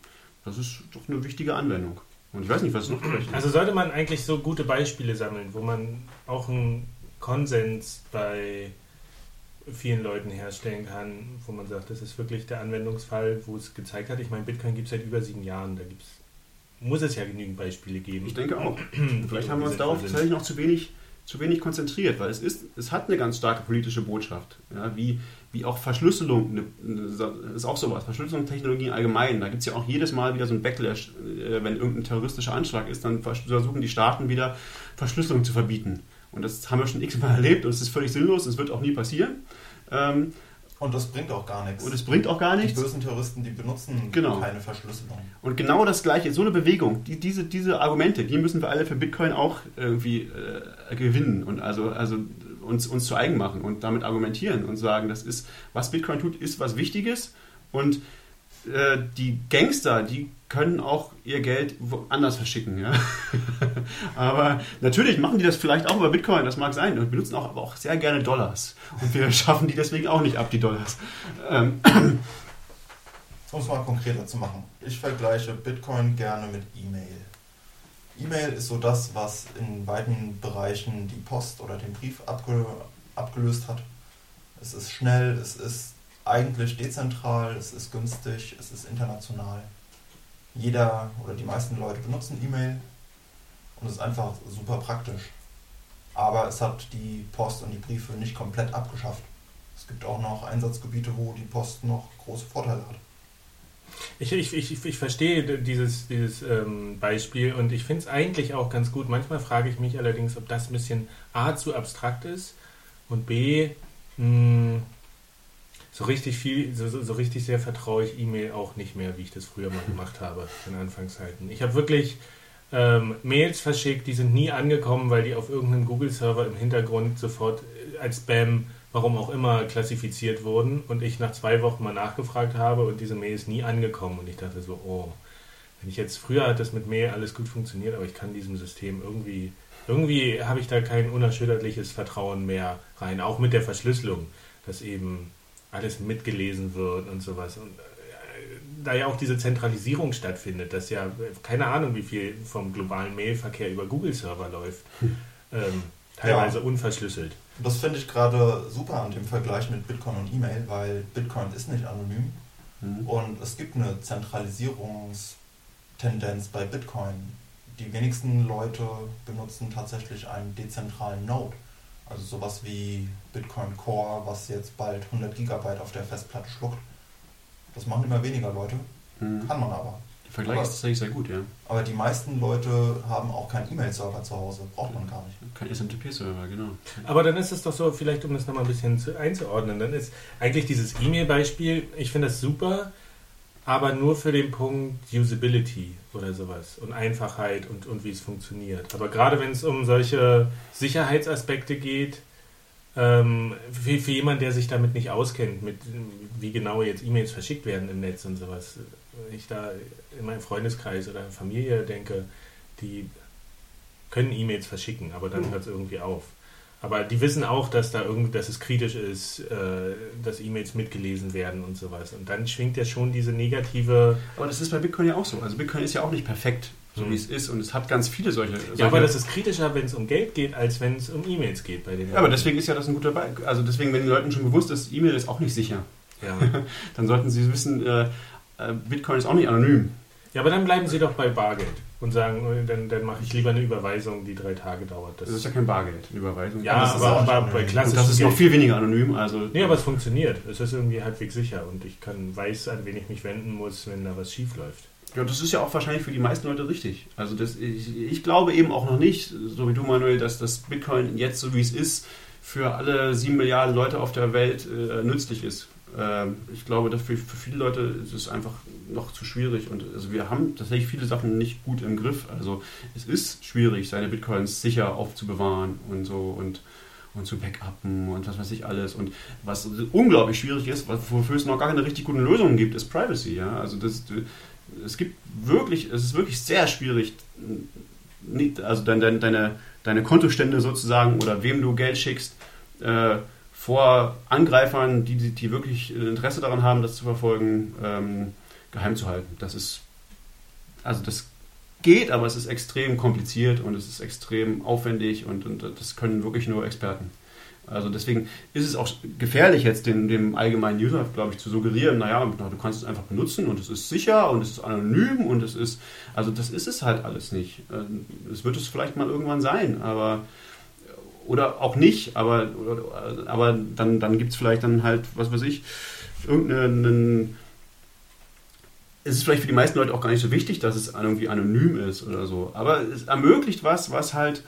das ist doch eine wichtige Anwendung. Und ich weiß nicht, was noch vielleicht Also sollte man eigentlich so gute Beispiele sammeln, wo man auch einen Konsens bei vielen Leuten herstellen kann, wo man sagt, das ist wirklich der Anwendungsfall, wo es gezeigt hat. Ich meine, Bitcoin gibt es seit über sieben Jahren, da gibt's, muss es ja genügend Beispiele geben. Ich denke auch. <clears throat> Vielleicht haben wir uns darauf tatsächlich noch zu wenig, zu wenig konzentriert, weil es ist, es hat eine ganz starke politische Botschaft. Ja, wie, wie auch Verschlüsselung, eine, eine, ist auch sowas. Verschlüsselungstechnologien allgemein. Da gibt es ja auch jedes Mal wieder so ein Backlash, äh, wenn irgendein terroristischer Anschlag ist, dann versuchen die Staaten wieder Verschlüsselung zu verbieten. Und das haben wir schon x-mal <laughs> erlebt und es ist völlig sinnlos, es wird auch nie passieren. Ähm, Und das bringt auch gar nichts. und es bringt auch gar die nichts. bösen Terroristen, die benutzen Genau. keine Verschlüsselung. Und genau das Gleiche, so eine Bewegung, die, diese, diese Argumente, die müssen wir alle für Bitcoin auch irgendwie äh, gewinnen und also, also uns, uns zu eigen machen und damit argumentieren und sagen, das ist, was Bitcoin tut, ist was Wichtiges und äh, die Gangster, die können auch ihr Geld woanders verschicken. Ja? <laughs> aber natürlich machen die das vielleicht auch über Bitcoin, das mag sein, und benutzen auch, aber auch sehr gerne Dollars. Und wir <laughs> schaffen die deswegen auch nicht ab, die Dollars. Ähm, <clears throat> Um es mal konkreter zu machen. Ich vergleiche Bitcoin gerne mit E-Mail. E-Mail ist so das, was in beiden Bereichen die Post oder den Brief abge abgelöst hat. Es ist schnell, es ist eigentlich dezentral, es ist günstig, es ist international. Jeder oder die meisten Leute benutzen E-Mail und es ist einfach super praktisch. Aber es hat die Post und die Briefe nicht komplett abgeschafft. Es gibt auch noch Einsatzgebiete, wo die Post noch große Vorteile hat. Ich, ich, ich, ich verstehe dieses, dieses ähm, Beispiel und ich finde es eigentlich auch ganz gut. Manchmal frage ich mich allerdings, ob das ein bisschen A zu abstrakt ist und B mh, hm, so richtig viel, so, so richtig sehr vertraue ich E-Mail auch nicht mehr, wie ich das früher mal gemacht habe in Anfangszeiten. Ich habe wirklich ähm, Mails verschickt, die sind nie angekommen, weil die auf irgendeinem Google-Server im Hintergrund sofort als Spam warum auch immer, klassifiziert wurden und ich nach zwei Wochen mal nachgefragt habe und diese Mail ist nie angekommen und ich dachte so, oh, wenn ich jetzt, früher hat das mit Mail alles gut funktioniert, aber ich kann diesem System irgendwie, irgendwie habe ich da kein unerschütterliches Vertrauen mehr rein, auch mit der Verschlüsselung, dass eben alles mitgelesen wird und sowas und äh, da ja auch diese Zentralisierung stattfindet, dass ja keine Ahnung, wie viel vom globalen Mailverkehr über Google-Server läuft, hm. ähm, teilweise ja. unverschlüsselt. Das finde ich gerade super an dem Vergleich mit Bitcoin und E-Mail, weil Bitcoin ist nicht anonym mhm. und es gibt eine Zentralisierungstendenz bei Bitcoin. Die wenigsten Leute benutzen tatsächlich einen dezentralen Node. Also sowas wie Bitcoin Core, was jetzt bald 100 Gigabyte auf der Festplatte schluckt. Das machen immer weniger Leute, mhm. kann man aber. Der Vergleich aber, ist tatsächlich sehr gut, ja. Aber die meisten Leute haben auch keinen E-Mail-Server zu Hause. Braucht man gar nicht. Kein SMTP-Server, genau. Aber dann ist es doch so, vielleicht um das nochmal ein bisschen zu, einzuordnen, dann ist eigentlich dieses E-Mail-Beispiel, ich finde das super, aber nur für den Punkt Usability oder sowas und Einfachheit und, und wie es funktioniert. Aber gerade wenn es um solche Sicherheitsaspekte geht, ähm, für, für jemanden, der sich damit nicht auskennt, mit wie genau jetzt E-Mails verschickt werden im Netz und sowas, wenn ich da in meinem Freundeskreis oder Familie denke, die können E-Mails verschicken, aber dann mhm. hört es irgendwie auf. Aber die wissen auch, dass da irgend, dass es kritisch ist, äh, dass E-Mails mitgelesen werden und sowas. Und dann schwingt ja schon diese negative. Aber das ist bei Bitcoin ja auch so. Also Bitcoin ist ja auch nicht perfekt, so mhm. wie es ist. Und es hat ganz viele solche. solche ja, aber das ist kritischer, wenn es um Geld geht, als wenn es um E-Mails geht bei den. Ja, aber deswegen ist ja das ein guter Beispiel. Also deswegen, wenn den Leuten schon bewusst ist, E-Mail ist auch nicht sicher. Ja. <laughs> dann sollten sie wissen, äh, äh, Bitcoin ist auch nicht anonym. Ja, aber dann bleiben Sie doch bei Bargeld und sagen, dann, dann mache ich lieber eine Überweisung, die drei Tage dauert. Das, das ist ja kein Bargeld, eine Überweisung. Ja, das aber, aber bei klassischen Das ist noch viel weniger anonym. Also nee, aber es funktioniert. Es ist irgendwie halbwegs sicher und ich kann weiß, an wen ich mich wenden muss, wenn da was schief läuft. Ja, das ist ja auch wahrscheinlich für die meisten Leute richtig. Also das, ich, ich glaube eben auch noch nicht, so wie du, Manuel, dass das Bitcoin jetzt, so wie es ist, für alle sieben Milliarden Leute auf der Welt äh, nützlich ist. Ähm, ich glaube, dass für, für, viele Leute ist es einfach noch zu schwierig. Und also wir haben tatsächlich viele Sachen nicht gut im Griff. Also es ist schwierig, seine Bitcoins sicher aufzubewahren und so und, und zu backuppen und was weiß ich alles. Und was unglaublich schwierig ist, wofür es noch gar keine richtig guten Lösungen gibt, ist Privacy. Ja? Also das, es gibt wirklich, es ist wirklich sehr schwierig, also deine, deine, deine Kontostände sozusagen oder wem du Geld schickst, äh, vor Angreifern, die, die wirklich Interesse daran haben, das zu verfolgen, ähm, geheim zu halten. Das ist, also das geht, aber es ist extrem kompliziert und es ist extrem aufwendig und, und das können wirklich nur Experten. Also deswegen ist es auch gefährlich, jetzt den, dem allgemeinen User, glaube ich, zu suggerieren, naja, du kannst es einfach benutzen und es ist sicher und es ist anonym und es ist, also das ist es halt alles nicht. Ähm, es wird es vielleicht mal irgendwann sein, aber oder auch nicht, aber, aber dann, dann gibt es vielleicht dann halt, was weiß ich, irgendeinen. Es ist vielleicht für die meisten Leute auch gar nicht so wichtig, dass es irgendwie anonym ist oder so. Aber es ermöglicht was, was halt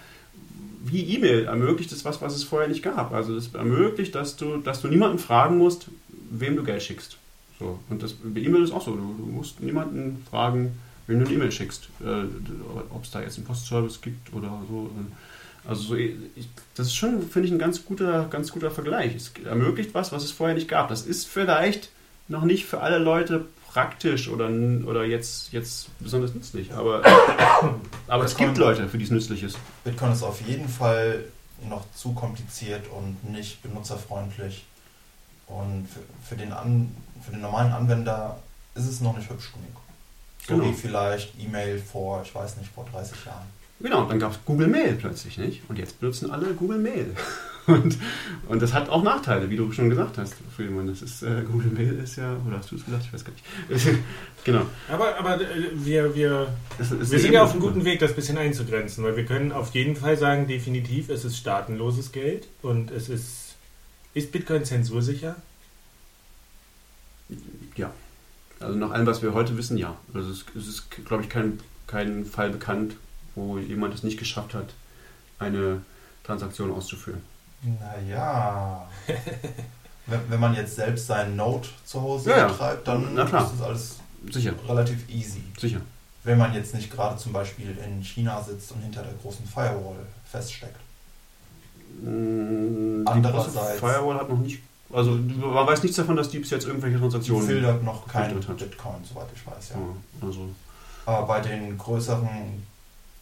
wie E-Mail ermöglicht es was, was es vorher nicht gab. Also es ermöglicht, dass du, dass du niemanden fragen musst, wem du Geld schickst. So. Und das bei E-Mail ist auch so. Du, du musst niemanden fragen, wem du eine E-Mail schickst. Äh, Ob es da jetzt einen Postservice gibt oder so. Also so, ich, das ist schon, finde ich, ein ganz guter, ganz guter Vergleich. Es ermöglicht was, was es vorher nicht gab. Das ist vielleicht noch nicht für alle Leute praktisch oder, oder jetzt, jetzt besonders nützlich, aber, <coughs> aber es gibt Leute, für die es nützlich ist. Bitcoin ist auf jeden Fall noch zu kompliziert und nicht benutzerfreundlich. Und für, für, den, An, für den normalen Anwender ist es noch nicht hübsch genug. So Genau. wie vielleicht E-Mail vor, ich weiß nicht, vor 30 Jahren. Genau, dann gab es Google Mail plötzlich, nicht? Und jetzt benutzen alle Google Mail. <laughs> Und, und das hat auch Nachteile, wie du schon gesagt hast, Friedemann. Das ist, äh, Google Mail ist ja, oder hast du es gesagt? Ich weiß gar nicht. <laughs> genau. Aber, aber äh, wir, wir, Es, es wir sind ja auf einem guten Weg, das ein bisschen einzugrenzen, weil wir können auf jeden Fall sagen, definitiv, es ist staatenloses Geld und es ist. Ist Bitcoin zensursicher? Ja. Also nach allem, was wir heute wissen, ja. Also es, es ist, glaube ich, kein, kein Fall bekannt, wo jemand es nicht geschafft hat, eine Transaktion auszuführen. Naja. <laughs> wenn, wenn man jetzt selbst seinen Node zu Hause Ja, betreibt, dann Na klar. ist das alles Sicher, relativ easy. sicher. Wenn man jetzt nicht gerade zum Beispiel in China sitzt und hinter der großen Firewall feststeckt. Mm, Die Andererseits- große Firewall hat noch nicht, also man weiß nichts davon, dass die bis jetzt irgendwelche Die Transaktionen filtert noch kein. Bitcoin, soweit ich weiß. Ja. Ja, also Aber bei den größeren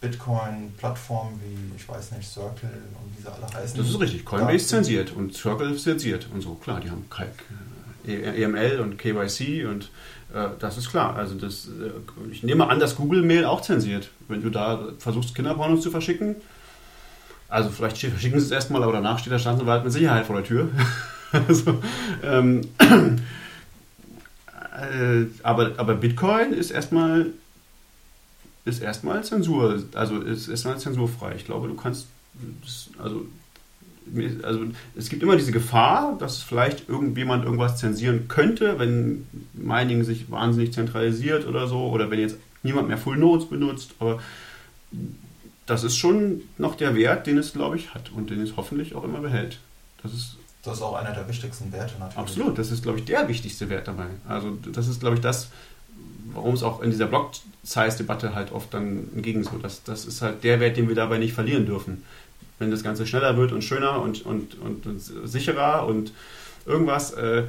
Bitcoin-Plattformen wie, ich weiß nicht, Circle und wie sie alle heißen. das ist richtig. Coinbase zensiert und Circle zensiert und so. Klar, die haben EML und KYC und äh, das ist klar. Also das, äh, ich nehme an, dass Google Mail auch zensiert. Wenn du da versuchst, Kinderpornos zu verschicken, also vielleicht verschicken sie es erstmal, aber danach steht der Staatsanwalt mit Sicherheit vor der Tür. <laughs> also, ähm, <clears throat> äh, aber, aber Bitcoin ist erstmal ist erstmal Zensur, also ist erstmal zensurfrei. Ich glaube, du kannst, also, also es gibt immer diese Gefahr, dass vielleicht irgendjemand irgendwas zensieren könnte, wenn Mining sich wahnsinnig zentralisiert oder so, oder wenn jetzt niemand mehr Full Nodes benutzt, aber das ist schon noch der Wert, den es, glaube ich, hat und den es hoffentlich auch immer behält. Das ist Das ist auch einer der wichtigsten Werte natürlich. Absolut, das ist, glaube ich, der wichtigste Wert dabei. Also das ist, glaube ich, das, warum es auch in dieser Block-Size-Debatte halt oft dann entgegen so, das, das ist halt der Wert, den wir dabei nicht verlieren dürfen. Wenn das Ganze schneller wird und schöner und, und, und, und sicherer und irgendwas, äh,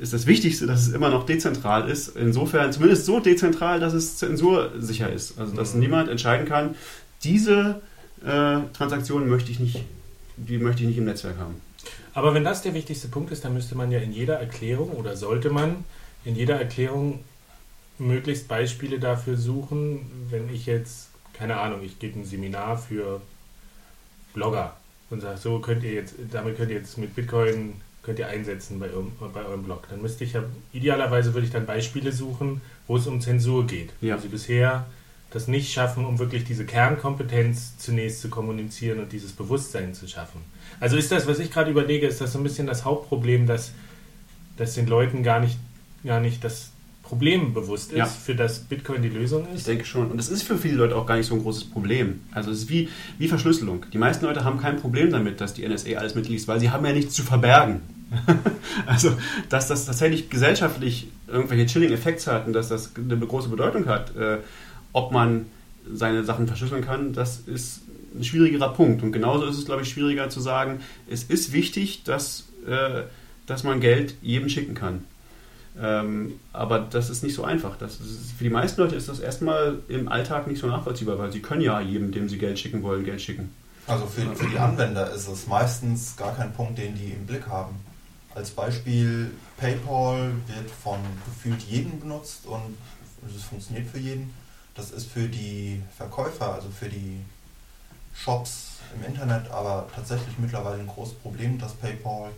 ist das Wichtigste, dass es immer noch dezentral ist. Insofern zumindest so dezentral, dass es zensursicher ist. Also dass Mhm. niemand entscheiden kann, diese äh, Transaktion möchte ich nicht, die möchte ich nicht im Netzwerk haben. Aber wenn das der wichtigste Punkt ist, dann müsste man ja in jeder Erklärung oder sollte man in jeder Erklärung möglichst Beispiele dafür suchen, wenn ich jetzt, keine Ahnung, ich gebe ein Seminar für Blogger und sage, so könnt ihr jetzt, damit könnt ihr jetzt mit Bitcoin könnt ihr einsetzen bei eurem, bei eurem Blog. Dann müsste ich ja, idealerweise würde ich dann Beispiele suchen, wo es um Zensur geht. Ja. Wo sie bisher das nicht schaffen, um wirklich diese Kernkompetenz zunächst zu kommunizieren und dieses Bewusstsein zu schaffen. Also ist das, was ich gerade überlege, ist das so ein bisschen das Hauptproblem, dass, dass den Leuten gar nicht, gar nicht das Problem bewusst ist, Ja. für das Bitcoin die Lösung Ich ist? denke schon. Und das ist für viele Leute auch gar nicht so ein großes Problem. Also es ist wie, wie Verschlüsselung. Die meisten Leute haben kein Problem damit, dass die NSA alles mitliest, weil sie haben ja nichts zu verbergen. <laughs> also, dass das tatsächlich gesellschaftlich irgendwelche chilling Effekte hat und dass das eine große Bedeutung hat, äh, ob man seine Sachen verschlüsseln kann, das ist ein schwierigerer Punkt. Und genauso ist es, glaube ich, schwieriger zu sagen, es ist wichtig, dass, äh, dass man Geld jedem schicken kann. Ähm, aber das ist nicht so einfach. Das ist, für die meisten Leute ist das erstmal im Alltag nicht so nachvollziehbar, weil sie können ja jedem, dem sie Geld schicken wollen, Geld schicken. Also für, für die Anwender ist es meistens gar kein Punkt, den die im Blick haben. Als Beispiel, PayPal wird von gefühlt jedem benutzt und es funktioniert für jeden. Das ist für die Verkäufer, also für die Shops im Internet, aber tatsächlich mittlerweile ein großes Problem, dass PayPal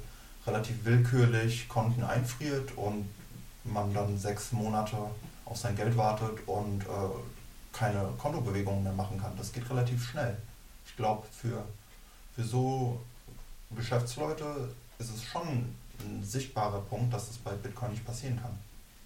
relativ willkürlich Konten einfriert und man dann sechs Monate auf sein Geld wartet und äh, keine Kontobewegungen mehr machen kann. Das geht relativ schnell. Ich glaube, für, für so Geschäftsleute ist es schon ein sichtbarer Punkt, dass das bei Bitcoin nicht passieren kann.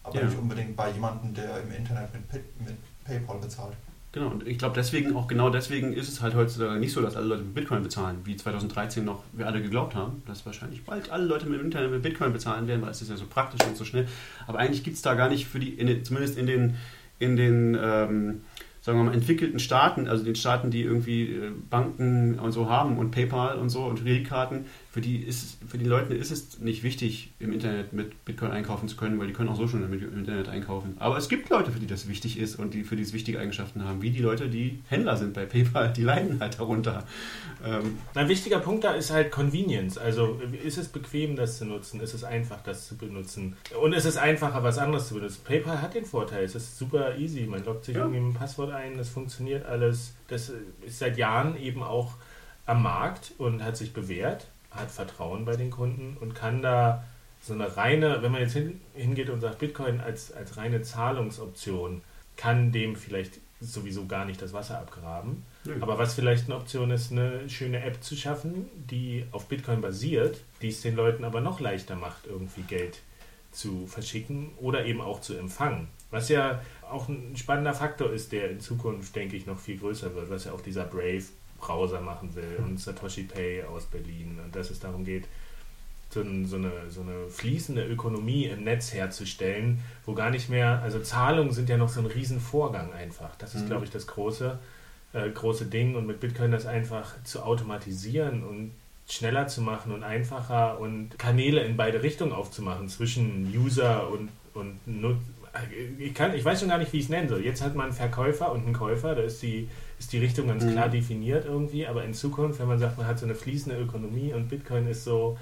Aber Ja. nicht unbedingt bei jemandem, der im Internet mit, mit PayPal bezahlt. Genau, und ich glaube deswegen, auch genau deswegen ist es halt heutzutage nicht so, dass alle Leute mit Bitcoin bezahlen, wie 2013 noch wir alle geglaubt haben, dass wahrscheinlich bald alle Leute mit dem Internet mit Bitcoin bezahlen werden, weil es ist ja so praktisch und so schnell. Aber eigentlich gibt es da gar nicht für die, in zumindest in den, in den ähm, sagen wir mal, entwickelten Staaten, also den Staaten, die irgendwie äh, Banken und so haben und PayPal und so und Kreditkarten, für die ist für die Leute ist es nicht wichtig, im Internet mit Bitcoin einkaufen zu können, weil die können auch so schon im Internet einkaufen. Aber es gibt Leute, für die das wichtig ist und die für die es wichtige Eigenschaften haben, wie die Leute, die Händler sind bei PayPal, die leiden halt darunter. Ähm Ein wichtiger Punkt da ist halt Convenience. Also ist es bequem, das zu nutzen? Ist es einfach, das zu benutzen? Und ist es einfacher, was anderes zu benutzen? PayPal hat den Vorteil, es ist super easy. Man loggt sich ja. irgendwie mit einem Passwort ein, das funktioniert alles. Das ist seit Jahren eben auch am Markt und hat sich bewährt hat Vertrauen bei den Kunden und kann da so eine reine, wenn man jetzt hin, hingeht und sagt, Bitcoin als, als reine Zahlungsoption, kann dem vielleicht sowieso gar nicht das Wasser abgraben. Ja. Aber was vielleicht eine Option ist, eine schöne App zu schaffen, die auf Bitcoin basiert, die es den Leuten aber noch leichter macht, irgendwie Geld zu verschicken oder eben auch zu empfangen. Was ja auch ein spannender Faktor ist, der in Zukunft, denke ich, noch viel größer wird, was ja auch dieser Brave Browser machen will und Satoshi Pay aus Berlin und dass es darum geht, so, eine, so eine fließende Ökonomie im Netz herzustellen, wo gar nicht mehr, also Zahlungen sind ja noch so ein Riesenvorgang einfach. Das ist, mhm. glaube ich, das große, äh, große Ding und mit Bitcoin das einfach zu automatisieren und schneller zu machen und einfacher und Kanäle in beide Richtungen aufzumachen zwischen User und, und ich, kann, ich weiß schon gar nicht, wie ich es nennen soll. Jetzt hat man einen Verkäufer und einen Käufer, da ist die, ist die Richtung ganz mhm. klar definiert irgendwie, aber in Zukunft, wenn man sagt, man hat so eine fließende Ökonomie und Bitcoin ist so,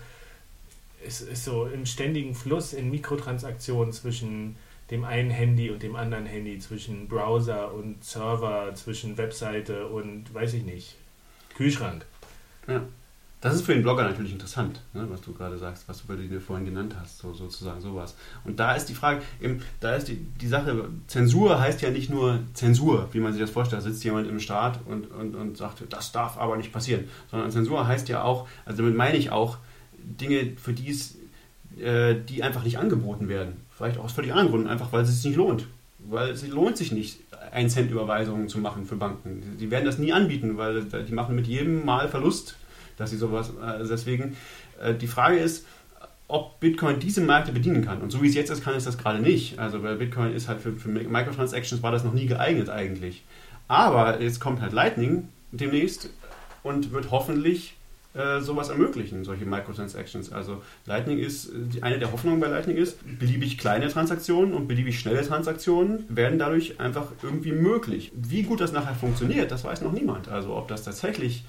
ist, ist so im ständigen Fluss in Mikrotransaktionen zwischen dem einen Handy und dem anderen Handy, zwischen Browser und Server, zwischen Webseite und weiß ich nicht, Kühlschrank. Ja. Das ist für den Blogger natürlich interessant, ne, was du gerade sagst, was du dir vorhin genannt hast, so, sozusagen sowas. Und da ist die Frage, eben, da ist die, die Sache, Zensur heißt ja nicht nur Zensur, wie man sich das vorstellt, da sitzt jemand im Staat und, und, und sagt, das darf aber nicht passieren, sondern Zensur heißt ja auch, also damit meine ich auch Dinge, für die es, äh, die einfach nicht angeboten werden. Vielleicht auch aus völlig anderen Gründen, einfach weil es sich nicht lohnt. Weil es lohnt sich nicht, 1 Cent Überweisungen zu machen für Banken. Die werden das nie anbieten, weil die machen mit jedem Mal Verlust dass sie sowas, also deswegen, äh, die Frage ist, ob Bitcoin diese Märkte bedienen kann. Und so wie es jetzt ist, kann es das gerade nicht. Also bei Bitcoin ist halt für, für Microtransactions war das noch nie geeignet eigentlich. Aber jetzt kommt halt Lightning demnächst und wird hoffentlich äh, sowas ermöglichen, solche Microtransactions. Also Lightning ist, die, eine der Hoffnungen bei Lightning ist, beliebig kleine Transaktionen und beliebig schnelle Transaktionen werden dadurch einfach irgendwie möglich. Wie gut das nachher funktioniert, das weiß noch niemand. Also ob das tatsächlich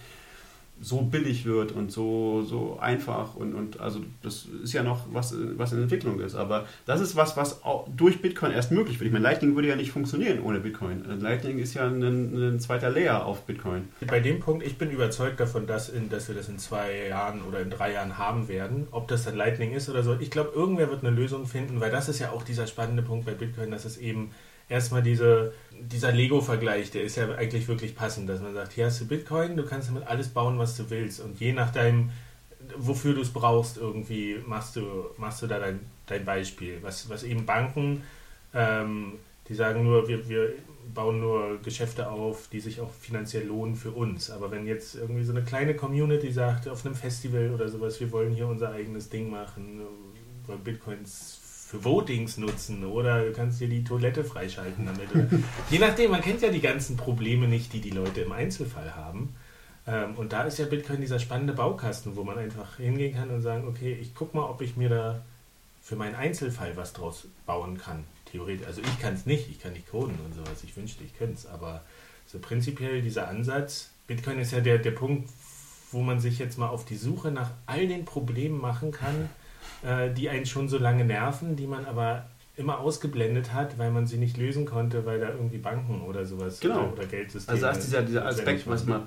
so billig wird und so, so einfach und, und also das ist ja noch was, was in Entwicklung ist. Aber das ist was, was durch Bitcoin erst möglich wird. Ich meine, Lightning würde ja nicht funktionieren ohne Bitcoin. Lightning ist ja ein, ein zweiter Layer auf Bitcoin. Bei dem Punkt, ich bin überzeugt davon, dass, in, dass wir das in zwei Jahren oder in drei Jahren haben werden. Ob das dann Lightning ist oder so. Ich glaube, irgendwer wird eine Lösung finden, weil das ist ja auch dieser spannende Punkt bei Bitcoin, dass es eben erstmal diese, dieser Lego-Vergleich, der ist ja eigentlich wirklich passend, dass man sagt, hier hast du Bitcoin, du kannst damit alles bauen, was du willst. Und je nach deinem, wofür du es brauchst, irgendwie machst du, machst du da dein, dein Beispiel. Was, was eben Banken, ähm, die sagen nur, wir, wir bauen nur Geschäfte auf, die sich auch finanziell lohnen für uns. Aber wenn jetzt irgendwie so eine kleine Community sagt, auf einem Festival oder sowas, wir wollen hier unser eigenes Ding machen, weil Bitcoins für Votings nutzen oder du kannst dir die Toilette freischalten damit. <laughs> Je nachdem, man kennt ja die ganzen Probleme nicht, die die Leute im Einzelfall haben. Ähm, und da ist ja Bitcoin dieser spannende Baukasten, wo man einfach hingehen kann und sagen, okay, ich guck mal, ob ich mir da für meinen Einzelfall was draus bauen kann. Theoretisch, also ich kann es nicht, ich kann nicht coden und sowas, ich wünschte, ich könnte es, aber so prinzipiell dieser Ansatz, Bitcoin ist ja der, der Punkt, wo man sich jetzt mal auf die Suche nach all den Problemen machen kann, äh, die einen schon so lange nerven, die man aber immer ausgeblendet hat, weil man sie nicht lösen konnte, weil da irgendwie Banken oder sowas genau. oder, oder Geldsysteme. Also da ist dieser, dieser Aspekt, was man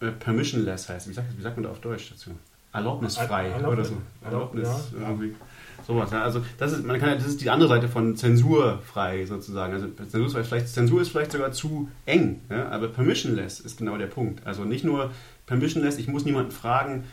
äh, permissionless heißt. Wie sagt, wie sagt man da auf Deutsch dazu? Erlaubnisfrei Erlaubnis, oder so. Erlaubnis ja, irgendwie. Sowas. Ja. Also das ist, man kann, das ist die andere Seite von zensurfrei sozusagen. Also Zensur ist vielleicht, Zensur ist vielleicht sogar zu eng, ja? aber permissionless ist genau der Punkt. Also nicht nur permissionless, ich muss niemanden fragen,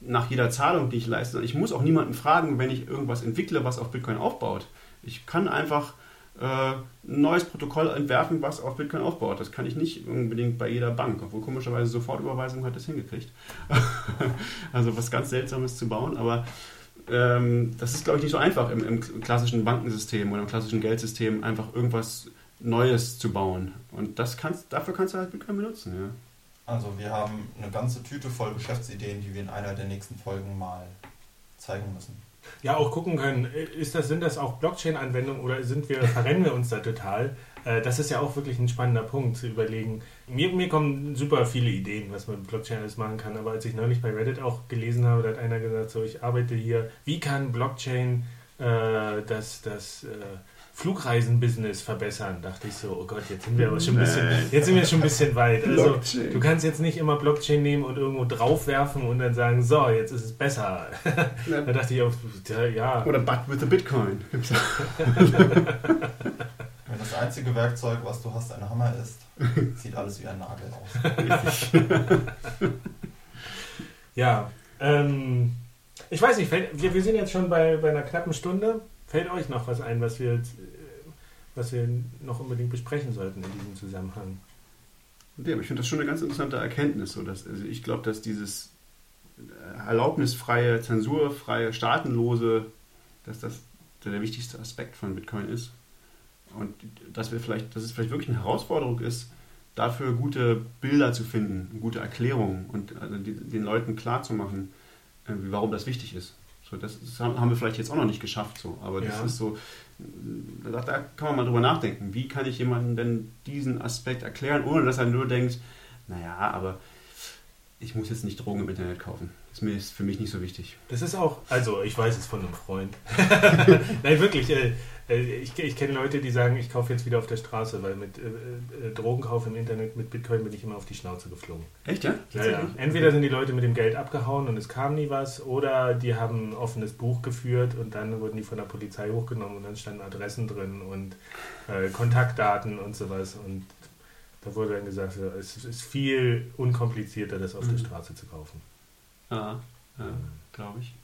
nach jeder Zahlung, die ich leiste. Ich muss auch niemanden fragen, wenn ich irgendwas entwickle, was auf Bitcoin aufbaut. Ich kann einfach äh, ein neues Protokoll entwerfen, was auf Bitcoin aufbaut. Das kann ich nicht unbedingt bei jeder Bank, obwohl komischerweise Sofortüberweisung hat das hingekriegt. <laughs> also was ganz Seltsames zu bauen, aber ähm, das ist, glaube ich, nicht so einfach im, im, klassischen Bankensystem oder im klassischen Geldsystem einfach irgendwas Neues zu bauen. Und das kannst, dafür kannst du halt Bitcoin benutzen, ja. Also wir haben eine ganze Tüte voll Geschäftsideen, die wir in einer der nächsten Folgen mal zeigen müssen. Ja, auch gucken können, ist das, sind das auch Blockchain-Anwendungen oder sind wir, verrennen wir uns da total? Äh, das ist ja auch wirklich ein spannender Punkt zu überlegen. Mir, mir kommen super viele Ideen, was man mit Blockchain alles machen kann. Aber als ich neulich bei Reddit auch gelesen habe, da hat einer gesagt, so ich arbeite hier, wie kann Blockchain äh, das, das äh, Flugreisen-Business verbessern, dachte ich so, oh Gott, jetzt sind wir aber schon ein bisschen, jetzt sind wir schon ein bisschen weit. Also Blockchain. du kannst jetzt nicht immer Blockchain nehmen und irgendwo draufwerfen und dann sagen, so, jetzt ist es besser. <laughs> Da dachte ich auch, ja, Oder But with the Bitcoin. Wenn <laughs> das einzige Werkzeug, was du hast, ein Hammer ist, sieht alles wie ein Nagel aus. <laughs> Ja, ähm, ich weiß nicht, wir, wir sind jetzt schon bei, bei einer knappen Stunde. Fällt euch noch was ein, was wir, jetzt, äh, was wir noch unbedingt besprechen sollten in diesem Zusammenhang? Ja, aber ich finde das schon eine ganz interessante Erkenntnis. So dass, also ich glaube, dass dieses äh, erlaubnisfreie, zensurfreie, staatenlose, dass das der wichtigste Aspekt von Bitcoin ist. Und dass wir vielleicht, dass es vielleicht wirklich eine Herausforderung ist, dafür gute Bilder zu finden, gute Erklärungen und also die, den Leuten klarzumachen, äh, warum das wichtig ist. So, das, das haben wir vielleicht jetzt auch noch nicht geschafft, so, aber das Ja. ist so, da, da kann man mal drüber nachdenken. Wie kann ich jemandem denn diesen Aspekt erklären, ohne dass er nur denkt, naja, aber ich muss jetzt nicht Drogen im Internet kaufen. Das ist mir ist für mich nicht so wichtig. Das ist auch, also ich weiß es von einem Freund. <laughs> <laughs> Nein, wirklich. Äh, äh, ich ich kenne Leute, die sagen, ich kaufe jetzt wieder auf der Straße, weil mit äh, äh, Drogenkauf im Internet mit Bitcoin bin ich immer auf die Schnauze geflogen. Echt, ja? Ja, ja. Entweder sind die Leute mit dem Geld abgehauen und es kam nie was, oder die haben ein offenes Buch geführt und dann wurden die von der Polizei hochgenommen und dann standen Adressen drin und äh, Kontaktdaten und sowas. Und da wurde dann gesagt, es ist viel unkomplizierter, das auf der Mhm. Straße zu kaufen. Ja, ja glaube ich.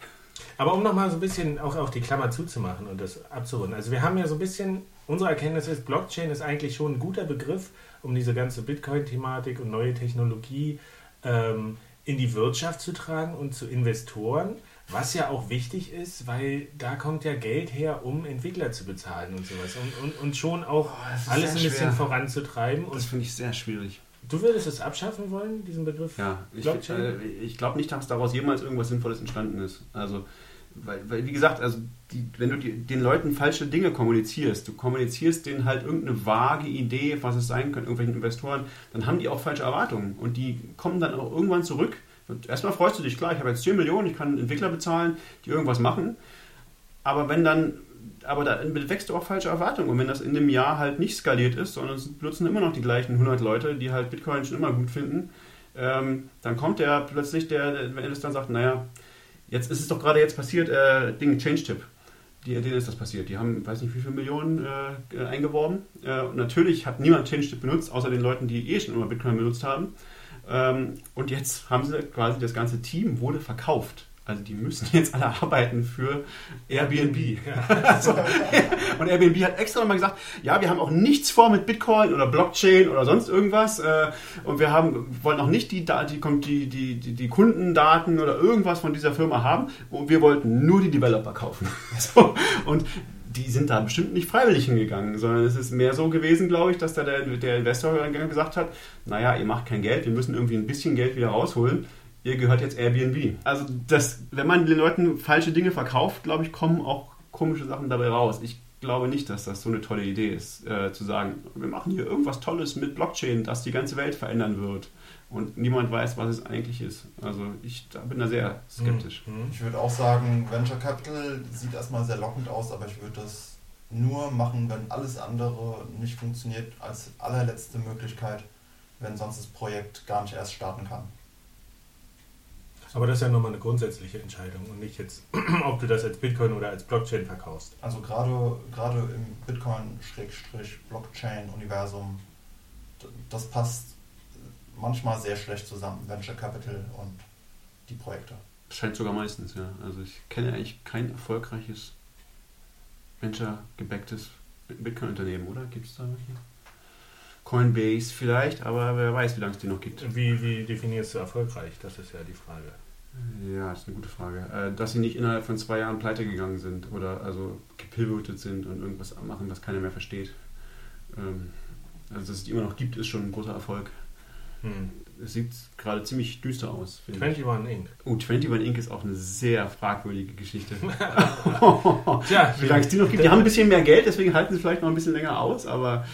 Aber um nochmal so ein bisschen auch, auch die Klammer zuzumachen und das abzurunden. Also wir haben ja so ein bisschen, unsere Erkenntnis ist, Blockchain ist eigentlich schon ein guter Begriff, um diese ganze Bitcoin-Thematik und neue Technologie ähm, in die Wirtschaft zu tragen und zu Investoren. Was ja auch wichtig ist, weil da kommt ja Geld her, um Entwickler zu bezahlen und sowas. Und, und, und schon auch ist alles ein bisschen voranzutreiben. Das finde ich sehr schwierig. Du würdest es abschaffen wollen, diesen Begriff? Ja, ich, äh, ich glaube nicht, dass daraus jemals irgendwas Sinnvolles entstanden ist. Also, weil, weil wie gesagt, also die, wenn du die, den Leuten falsche Dinge kommunizierst, du kommunizierst denen halt irgendeine vage Idee, was es sein könnte, irgendwelchen Investoren, dann haben die auch falsche Erwartungen und die kommen dann auch irgendwann zurück. Und erstmal freust du dich, klar, ich habe jetzt 10 Millionen, ich kann Entwickler bezahlen, die irgendwas machen. Aber wenn dann, aber da wächst du auch falsche Erwartungen. Und wenn das in einem Jahr halt nicht skaliert ist, sondern es benutzen immer noch die gleichen 100 Leute, die halt Bitcoin schon immer gut finden, ähm, dann kommt der plötzlich, der, wenn es dann sagt, naja, jetzt ist es doch gerade jetzt passiert, äh, Ding, ChangeTip. Die, denen ist das passiert. Die haben, weiß nicht, wie viele Millionen äh, eingeworben. Äh, und natürlich hat niemand ChangeTip benutzt, außer den Leuten, die eh schon immer Bitcoin benutzt haben. Ähm, und jetzt haben sie quasi das ganze Team wurde verkauft. Also die müssen jetzt alle arbeiten für Airbnb. <laughs> so. Und Airbnb hat extra nochmal gesagt, ja, wir haben auch nichts vor mit Bitcoin oder Blockchain oder sonst irgendwas. Äh, und wir haben, wollen auch nicht die, die, die, die, die, Kundendaten oder irgendwas von dieser Firma haben. Und wir wollten nur die Developer kaufen. <laughs> So. Und die sind da bestimmt nicht freiwillig hingegangen, sondern es ist mehr so gewesen, glaube ich, dass da der, der Investor gesagt hat, naja, ihr macht kein Geld, wir müssen irgendwie ein bisschen Geld wieder rausholen. Ihr gehört jetzt Airbnb. Also, das, wenn man den Leuten falsche Dinge verkauft, glaube ich, kommen auch komische Sachen dabei raus. Ich glaube nicht, dass das so eine tolle Idee ist, äh, zu sagen, wir machen hier irgendwas Tolles mit Blockchain, das die ganze Welt verändern wird. Und niemand weiß, was es eigentlich ist. Also ich da bin da sehr skeptisch. Mhm. Ich würde auch sagen, Venture Capital sieht erstmal sehr lockend aus, aber ich würde das nur machen, wenn alles andere nicht funktioniert, als allerletzte Möglichkeit, wenn sonst das Projekt gar nicht erst starten kann. Aber das ist ja nochmal eine grundsätzliche Entscheidung und nicht jetzt, <clears throat> ob du das als Bitcoin oder als Blockchain verkaufst. Also gerade, gerade im Bitcoin-Blockchain-Universum, das passt manchmal sehr schlecht zusammen, Venture Capital und die Projekte. Scheint sogar meistens, ja. Also ich kenne eigentlich kein erfolgreiches Venture-gebacktes Bitcoin-Unternehmen, oder? Gibt es da welche? Coinbase vielleicht, aber wer weiß, wie lange es die noch gibt. Wie, wie definierst du erfolgreich? Das ist ja die Frage. Ja, das ist eine gute Frage. Äh, Dass sie nicht innerhalb von zwei Jahren pleite gegangen sind oder also gepivotet sind und irgendwas machen, was keiner mehr versteht. Ähm, also, dass es die immer noch gibt, ist schon ein großer Erfolg. Hm. Es sieht gerade ziemlich düster aus. finde ich. 21 Inc. Oh, 21 Inc. ist auch eine sehr fragwürdige Geschichte. Tja, Wie lange es die noch gibt. Die haben ein bisschen mehr Geld, deswegen halten sie vielleicht noch ein bisschen länger aus, aber.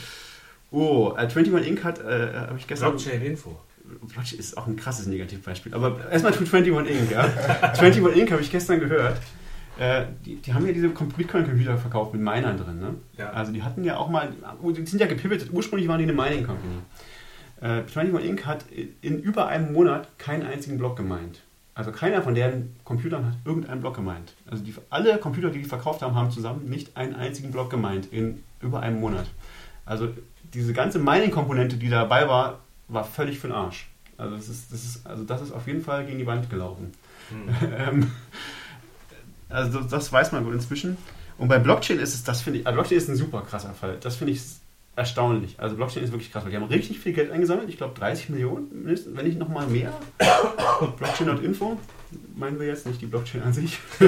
Oh, äh, 21 Inc. hat, äh, habe ich gestern. Blockchain Info. Blockchain ist auch ein krasses Negativbeispiel. Aber erstmal zu 21 Inc. Ja? <laughs> 21 Inc. habe ich gestern gehört. Äh, die, die haben ja diese Bitcoin-Computer verkauft mit Minern drin. Ne? Ja. Also die hatten ja auch mal, die sind ja gepivotet. Ursprünglich waren die eine Mining Company. Äh, 21 Inc. hat in über einem Monat keinen einzigen Block gemeint. Also keiner von deren Computern hat irgendeinen Block gemeint. Also die, alle Computer, die die verkauft haben, haben zusammen nicht einen einzigen Block gemeint in über einem Monat. Also diese ganze Mining-Komponente, die dabei war, war völlig für den Arsch. Also das ist, das ist, also das ist auf jeden Fall gegen die Wand gelaufen. Hm. <laughs> Ähm, also das weiß man wohl inzwischen. Und bei Blockchain ist es, das finde ich, also Blockchain ist ein super krasser Fall. Das finde ich erstaunlich. Also Blockchain ist wirklich krass, weil die haben richtig viel Geld eingesammelt. Ich glaube 30 Millionen, mindestens, wenn nicht nochmal mehr. <coughs> Blockchain.info meinen wir jetzt, nicht die Blockchain an sich. <laughs>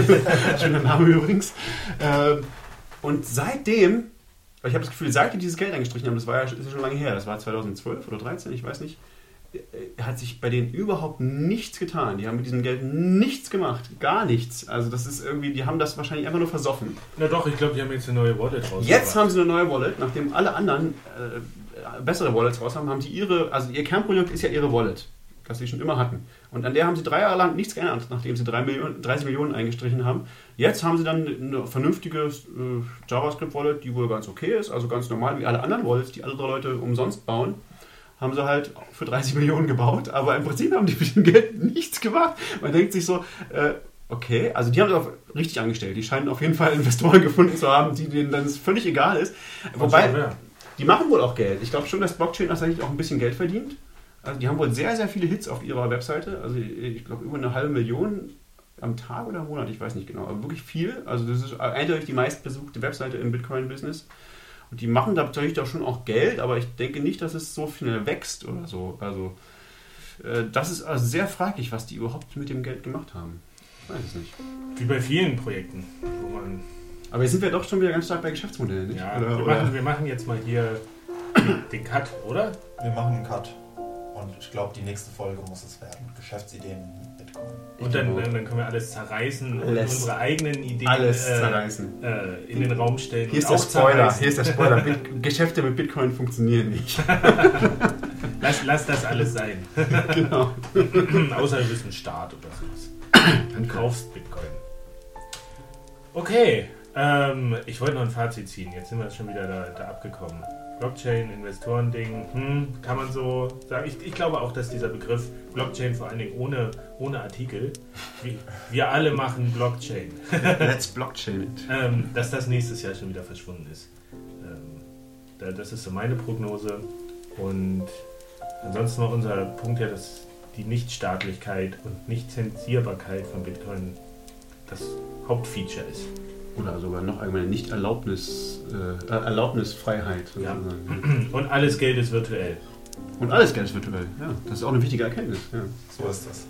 Schöner Name übrigens. Ähm, Und seitdem, ich habe das Gefühl, seit die dieses Geld eingestrichen haben, das war ja ist ja schon lange her, das war 2012 oder 2013, ich weiß nicht, äh, hat sich bei denen überhaupt nichts getan. Die haben mit diesem Geld nichts gemacht, gar nichts. Also das ist irgendwie, die haben das wahrscheinlich einfach nur versoffen. Na doch, ich glaube, die haben jetzt eine neue Wallet rausgebracht. Jetzt haben sie eine neue Wallet, nachdem alle anderen äh, bessere Wallets raus haben, haben sie ihre, also ihr Kernprodukt ist ja ihre Wallet, das sie schon immer hatten. Und an der haben sie drei Jahre lang nichts geändert, nachdem sie drei Millionen, 30 Millionen eingestrichen haben. Jetzt haben sie dann eine vernünftige äh, JavaScript-Wallet, die wohl ganz okay ist, also ganz normal wie alle anderen Wallets, die andere Leute umsonst bauen. Haben sie halt für 30 Millionen gebaut, aber im Prinzip haben die mit dem Geld <laughs> nichts gemacht. Man denkt sich so, äh, okay, also die haben es auch richtig angestellt. Die scheinen auf jeden Fall Investoren <laughs> gefunden zu haben, die denen dann völlig egal ist. Wobei, die machen wohl auch Geld. Ich glaube schon, dass Blockchain tatsächlich auch ein bisschen Geld verdient. Also die haben wohl sehr, sehr viele Hits auf ihrer Webseite. Also ich glaube über eine halbe Million am Tag oder im Monat, ich weiß nicht genau. Aber wirklich viel. Also das ist eindeutig die meistbesuchte Webseite im Bitcoin-Business. Und die machen da natürlich auch schon auch Geld, aber ich denke nicht, dass es so schnell wächst oder so. Also äh, das ist also sehr fraglich, was die überhaupt mit dem Geld gemacht haben. Ich weiß es nicht. Wie bei vielen Projekten, wo man. Aber jetzt sind wir doch schon wieder ganz stark bei Geschäftsmodellen, nicht? Ja, Oder- wir, oder- machen, wir machen jetzt mal hier <coughs> den Cut, oder? Wir machen einen Cut. Und ich glaube, die nächste Folge muss es werden. Geschäftsideen. Und dann, dann, können wir alles zerreißen und Alles. unsere eigenen Ideen Alles äh, zerreißen. äh, in den Raum stellen. Hier ist und der Spoiler. zerreißen. Hier ist der Spoiler. <laughs> Bit Geschäfte mit Bitcoin funktionieren nicht. <laughs> Lass, lass das alles sein. <laughs> genau. Außer du bist ein Staat oder sowas. Dann kaufst Bitcoin. Okay, ähm, ich wollte noch ein Fazit ziehen. Jetzt sind wir schon wieder da, da abgekommen. Blockchain, Investoren-Ding, hm, kann man so sagen. Ich, ich glaube auch, dass dieser Begriff Blockchain vor allen Dingen ohne, ohne Artikel, wir, wir alle machen Blockchain, <laughs> Let's Blockchain it. ähm, dass das nächstes Jahr schon wieder verschwunden ist. Ähm, da, das ist so meine Prognose. Und ansonsten war unser Punkt ja, dass die Nichtstaatlichkeit und Nichtzensierbarkeit von Bitcoin das Hauptfeature ist. Oder sogar noch allgemeine Nicht-Erlaubnis, äh, Erlaubnisfreiheit. Ja. <clears throat> Und alles Geld ist virtuell. Und alles Geld ist virtuell. Ja, das ist auch eine wichtige Erkenntnis. Ja. So ist das.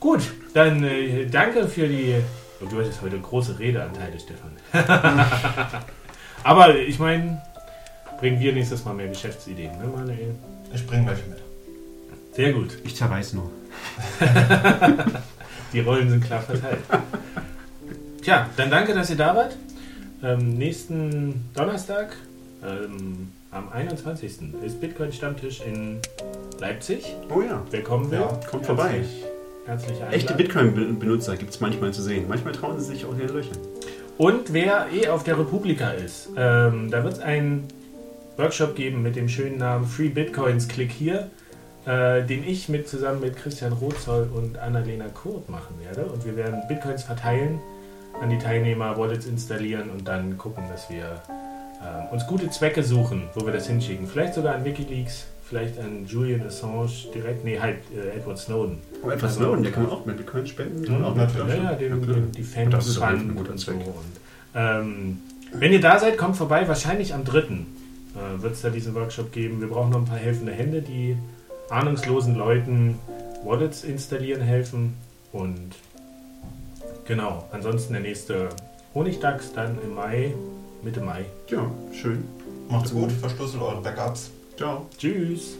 Gut, dann äh, danke für die. Oh, du hattest heute große Redeanteile, Stefan. <laughs> Aber ich meine, bringen wir nächstes Mal mehr Geschäftsideen, ne, Manuel? Ich bringe welche mit. Sehr gut. Ich zerreiß nur. <laughs> Die Rollen sind klar verteilt. Tja, dann danke, dass ihr da wart. Ähm, nächsten Donnerstag, ähm, am 21. ist Bitcoin Stammtisch in Leipzig. Oh ja. Wer kommen will, Ja, kommt vorbei. herzlich- Echte. Bitcoin-Benutzer gibt es manchmal zu sehen. Manchmal trauen sie sich auch in die Löcher. Und wer eh auf der Republika ist, ähm, da wird es einen Workshop geben mit dem schönen Namen Free Bitcoins, klick hier, äh, den ich mit, zusammen mit Christian Rozoll und Annalena Kurt machen werde. Und wir werden Bitcoins verteilen an die Teilnehmer, Wallets installieren und dann gucken, dass wir ähm, uns gute Zwecke suchen, wo wir das hinschicken. Vielleicht sogar an Wikileaks, vielleicht an Julian Assange direkt, nee, halt äh, Edward Snowden. Oh, etwas Also- Snowden, der kann auch mit Bitcoin spenden. Mhm, auch natürlich. Ja, ja, den, klar. den, die Und das ist ein guter und so. Zweck. Und, ähm, wenn ihr da seid, kommt vorbei. Wahrscheinlich am 3. Äh, wird es da diesen Workshop geben. Wir brauchen noch ein paar helfende Hände, die ahnungslosen Leuten Wallets installieren helfen. Und genau, ansonsten der nächste Honigdachs dann im Mai, Mitte Mai. Ja, schön. Macht's gut, verschlüsselt eure Backups. Ciao. Tschüss.